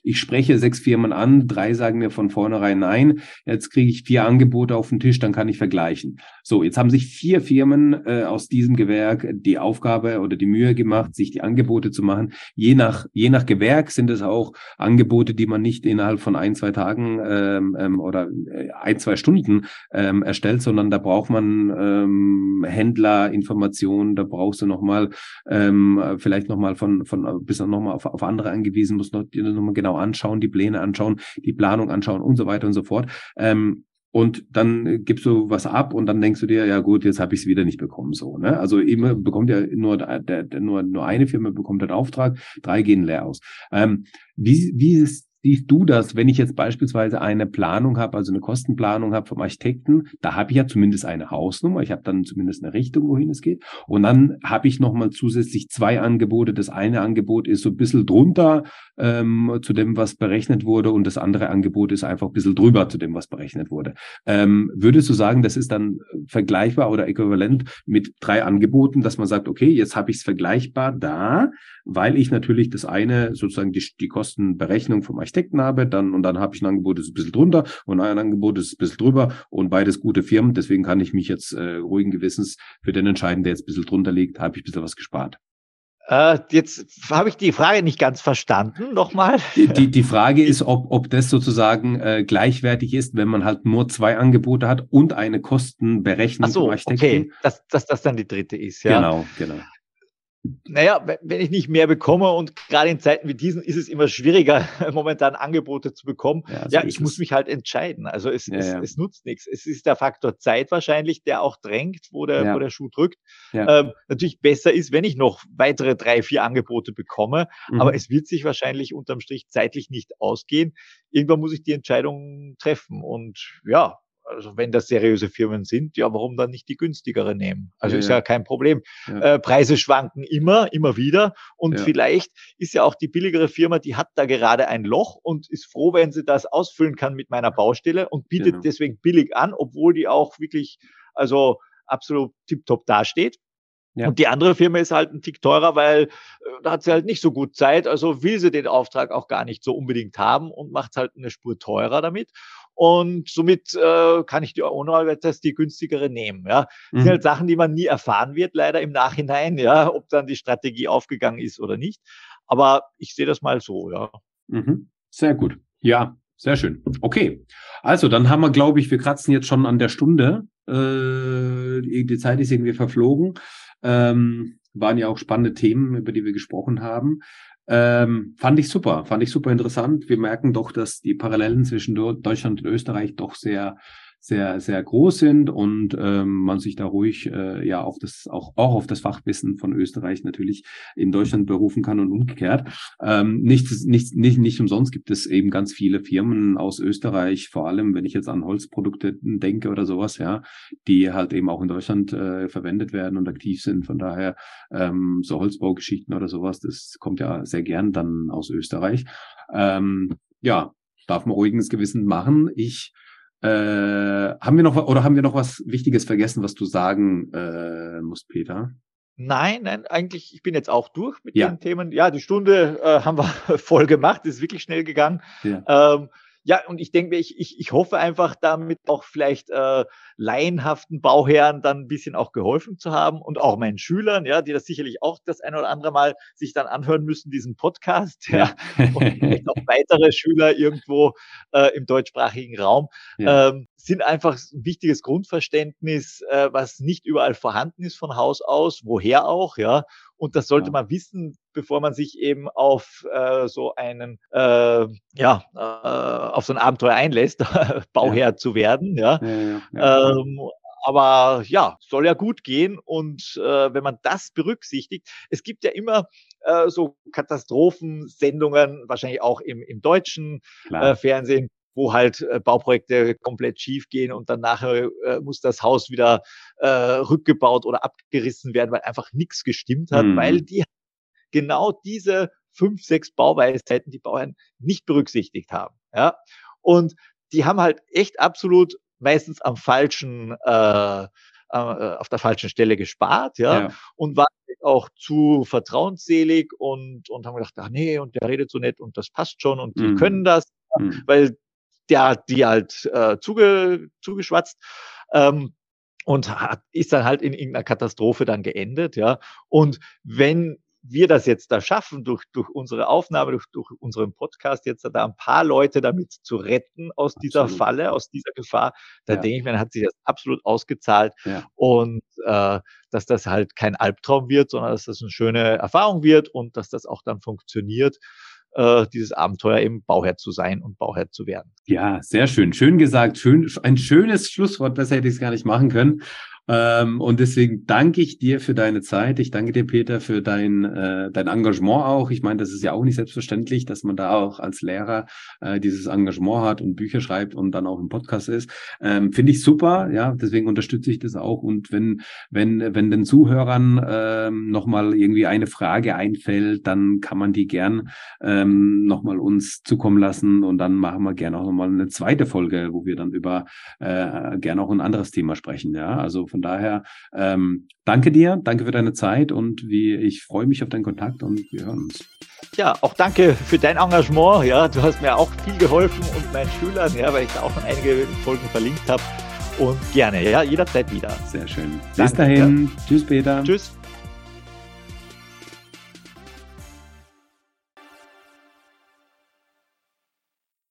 ich spreche sechs Firmen an, drei sagen mir von vornherein nein, jetzt kriege ich vier Angebote auf den Tisch, dann kann ich vergleichen. So, jetzt haben sich vier Firmen äh, aus diesem Gewerk die Aufgabe oder die Mühe gemacht, sich die Angebote zu machen. Je nach, je nach Gewerk sind es auch Angebote, die man nicht innerhalb von ein, zwei Tagen ähm, ähm, oder äh, ein, zwei Stunden ähm, erstellt, sondern da braucht man ähm, Händlerinformationen, da brauchst du nochmal ähm, vielleicht nochmal von, von bis dann nochmal auf, auf andere angewiesen, musst noch, noch mal genau anschauen, die Pläne anschauen, die Planung anschauen und so weiter und so fort. Ähm, und dann gibst du was ab und dann denkst du dir, ja gut, jetzt habe ich es wieder nicht bekommen. So, ne? Also immer bekommt ja nur, der, nur, nur eine Firma bekommt den Auftrag, drei gehen leer aus. Ähm, wie, wie ist siehst du das, wenn ich jetzt beispielsweise eine Planung habe, also eine Kostenplanung habe vom Architekten, da habe ich ja zumindest eine Hausnummer, ich habe dann zumindest eine Richtung, wohin es geht. Und dann habe ich nochmal zusätzlich zwei Angebote. Das eine Angebot ist so ein bisschen drunter ähm, zu dem, was berechnet wurde, und das andere Angebot ist einfach ein bisschen drüber zu dem, was berechnet wurde. Ähm, würdest du sagen, das ist dann vergleichbar oder äquivalent mit drei Angeboten, dass man sagt, okay, jetzt habe ich es vergleichbar da, weil ich natürlich das eine sozusagen die, die Kostenberechnung vom Architekten habe, dann und dann habe ich ein Angebot, das ist ein bisschen drunter und ein Angebot, das ist ein bisschen drüber und beides gute Firmen. Deswegen kann ich mich jetzt äh, ruhigen Gewissens für den entscheiden, der jetzt ein bisschen drunter liegt, habe ich ein bisschen was gespart. Äh, jetzt habe ich die Frage nicht ganz verstanden. Nochmal. Die, die, die Frage ist, ob, ob das sozusagen äh, gleichwertig ist, wenn man halt nur zwei Angebote hat und eine Kostenberechnung Ach so, Okay, dass, dass das dann die dritte ist. Ja. Genau, genau naja, wenn ich nicht mehr bekomme und gerade in Zeiten wie diesen ist es immer schwieriger, <laughs> momentan Angebote zu bekommen. Ja, so ja ich muss mich halt entscheiden. Also es, ja, es, ja. es, nutzt nichts. Es ist der Faktor Zeit wahrscheinlich, der auch drängt, wo der, wo der Schuh drückt. Ähm, natürlich besser ist, wenn ich noch weitere drei, vier Angebote bekomme, mhm. aber es wird sich wahrscheinlich unterm Strich zeitlich nicht ausgehen. Irgendwann muss ich die Entscheidung treffen und ja, also wenn das seriöse Firmen sind, ja, warum dann nicht die günstigere nehmen? Also ja, ist ja, kein Problem. Ja. Äh, Preise schwanken immer, immer wieder. Und ja. vielleicht ist ja auch die billigere Firma, die hat da gerade ein Loch und ist froh, wenn sie das ausfüllen kann mit meiner Baustelle und bietet genau. deswegen billig an, obwohl die auch wirklich, also absolut tiptop dasteht. Ja. Und die andere Firma ist halt ein Tick teurer, weil äh, da hat sie halt nicht so gut Zeit, also will sie den Auftrag auch gar nicht so unbedingt haben und macht halt eine Spur teurer damit. Und somit äh, kann ich die ohne das die günstigere nehmen. Ja, das mhm. sind halt Sachen, die man nie erfahren wird, leider im Nachhinein, ja, ob dann die Strategie aufgegangen ist oder nicht. Aber ich sehe das mal so, ja. Mhm. Sehr gut. Ja, sehr schön. Okay. Also, dann haben wir, glaube ich, wir kratzen jetzt schon an der Stunde. Äh, die Zeit ist irgendwie verflogen. Ähm, waren ja auch spannende Themen, über die wir gesprochen haben. Ähm, fand ich super, fand ich super interessant. Wir merken doch, dass die Parallelen zwischen Deutschland und Österreich doch sehr sehr, sehr groß sind und ähm, man sich da ruhig äh, ja auf das, auch, auch auf das Fachwissen von Österreich natürlich in Deutschland berufen kann und umgekehrt. Ähm, nicht, nicht, nicht, nicht umsonst gibt es eben ganz viele Firmen aus Österreich, vor allem wenn ich jetzt an Holzprodukte denke oder sowas, ja, die halt eben auch in Deutschland äh, verwendet werden und aktiv sind. Von daher ähm, so Holzbaugeschichten oder sowas, das kommt ja sehr gern dann aus Österreich. Ähm, ja, darf man ruhiges Gewissen machen. Ich äh, haben wir noch oder haben wir noch was Wichtiges vergessen, was du sagen äh, musst, Peter? Nein, nein, eigentlich, ich bin jetzt auch durch mit ja. den Themen. Ja, die Stunde äh, haben wir <laughs> voll gemacht, ist wirklich schnell gegangen. Ja. Ähm, ja, und ich denke, ich, ich, ich hoffe einfach damit auch vielleicht äh, laienhaften Bauherren dann ein bisschen auch geholfen zu haben und auch meinen Schülern, ja, die das sicherlich auch das ein oder andere Mal sich dann anhören müssen, diesen Podcast, <laughs> ja, und vielleicht auch weitere Schüler irgendwo äh, im deutschsprachigen Raum, ja. ähm, sind einfach ein wichtiges Grundverständnis, äh, was nicht überall vorhanden ist von Haus aus, woher auch, ja, und das sollte ja. man wissen, bevor man sich eben auf äh, so einen, äh, ja, äh, auf so ein Abenteuer einlässt, <laughs> Bauherr ja. zu werden. Ja. ja ähm, aber ja, soll ja gut gehen. Und äh, wenn man das berücksichtigt, es gibt ja immer äh, so Katastrophensendungen, wahrscheinlich auch im, im deutschen äh, Fernsehen, wo halt äh, Bauprojekte komplett schief gehen und dann nachher äh, muss das Haus wieder äh, rückgebaut oder abgerissen werden, weil einfach nichts gestimmt hat, mhm. weil die genau diese fünf, sechs Bauweisheiten die Bauern nicht berücksichtigt haben. Ja? Und die haben halt echt absolut meistens am falschen, äh, äh, auf der falschen Stelle gespart, ja, ja. und waren auch zu vertrauensselig und, und haben gedacht, ach nee, und der redet so nett und das passt schon und die mhm. können das, mhm. weil der hat die halt äh, zuge, zugeschwatzt. Ähm, und hat, ist dann halt in irgendeiner Katastrophe dann geendet, ja. Und wenn wir das jetzt da schaffen, durch, durch unsere Aufnahme, durch, durch unseren Podcast jetzt da ein paar Leute damit zu retten aus absolut. dieser Falle, aus dieser Gefahr, da ja. denke ich mir, hat sich das absolut ausgezahlt ja. und äh, dass das halt kein Albtraum wird, sondern dass das eine schöne Erfahrung wird und dass das auch dann funktioniert äh, dieses Abenteuer eben Bauherr zu sein und Bauherr zu werden. Ja, sehr schön. Schön gesagt. Schön, ein schönes Schlusswort. Besser hätte ich es gar nicht machen können. Ähm, und deswegen danke ich dir für deine Zeit. Ich danke dir, Peter, für dein, äh, dein Engagement auch. Ich meine, das ist ja auch nicht selbstverständlich, dass man da auch als Lehrer äh, dieses Engagement hat und Bücher schreibt und dann auch im Podcast ist. Ähm, Finde ich super, ja, deswegen unterstütze ich das auch. Und wenn, wenn, wenn den Zuhörern ähm, nochmal irgendwie eine Frage einfällt, dann kann man die gern ähm, nochmal uns zukommen lassen und dann machen wir gerne auch nochmal eine zweite Folge, wo wir dann über äh, gerne auch ein anderes Thema sprechen. Ja, also von daher ähm, danke dir, danke für deine Zeit und wie ich freue mich auf deinen Kontakt und wir hören uns. Ja, auch danke für dein Engagement. Ja, du hast mir auch viel geholfen und meinen Schülern, ja, weil ich da auch schon einige Folgen verlinkt habe. Und gerne, ja, jederzeit wieder. Sehr schön. Bis dahin. Ja. Tschüss, Peter. Tschüss.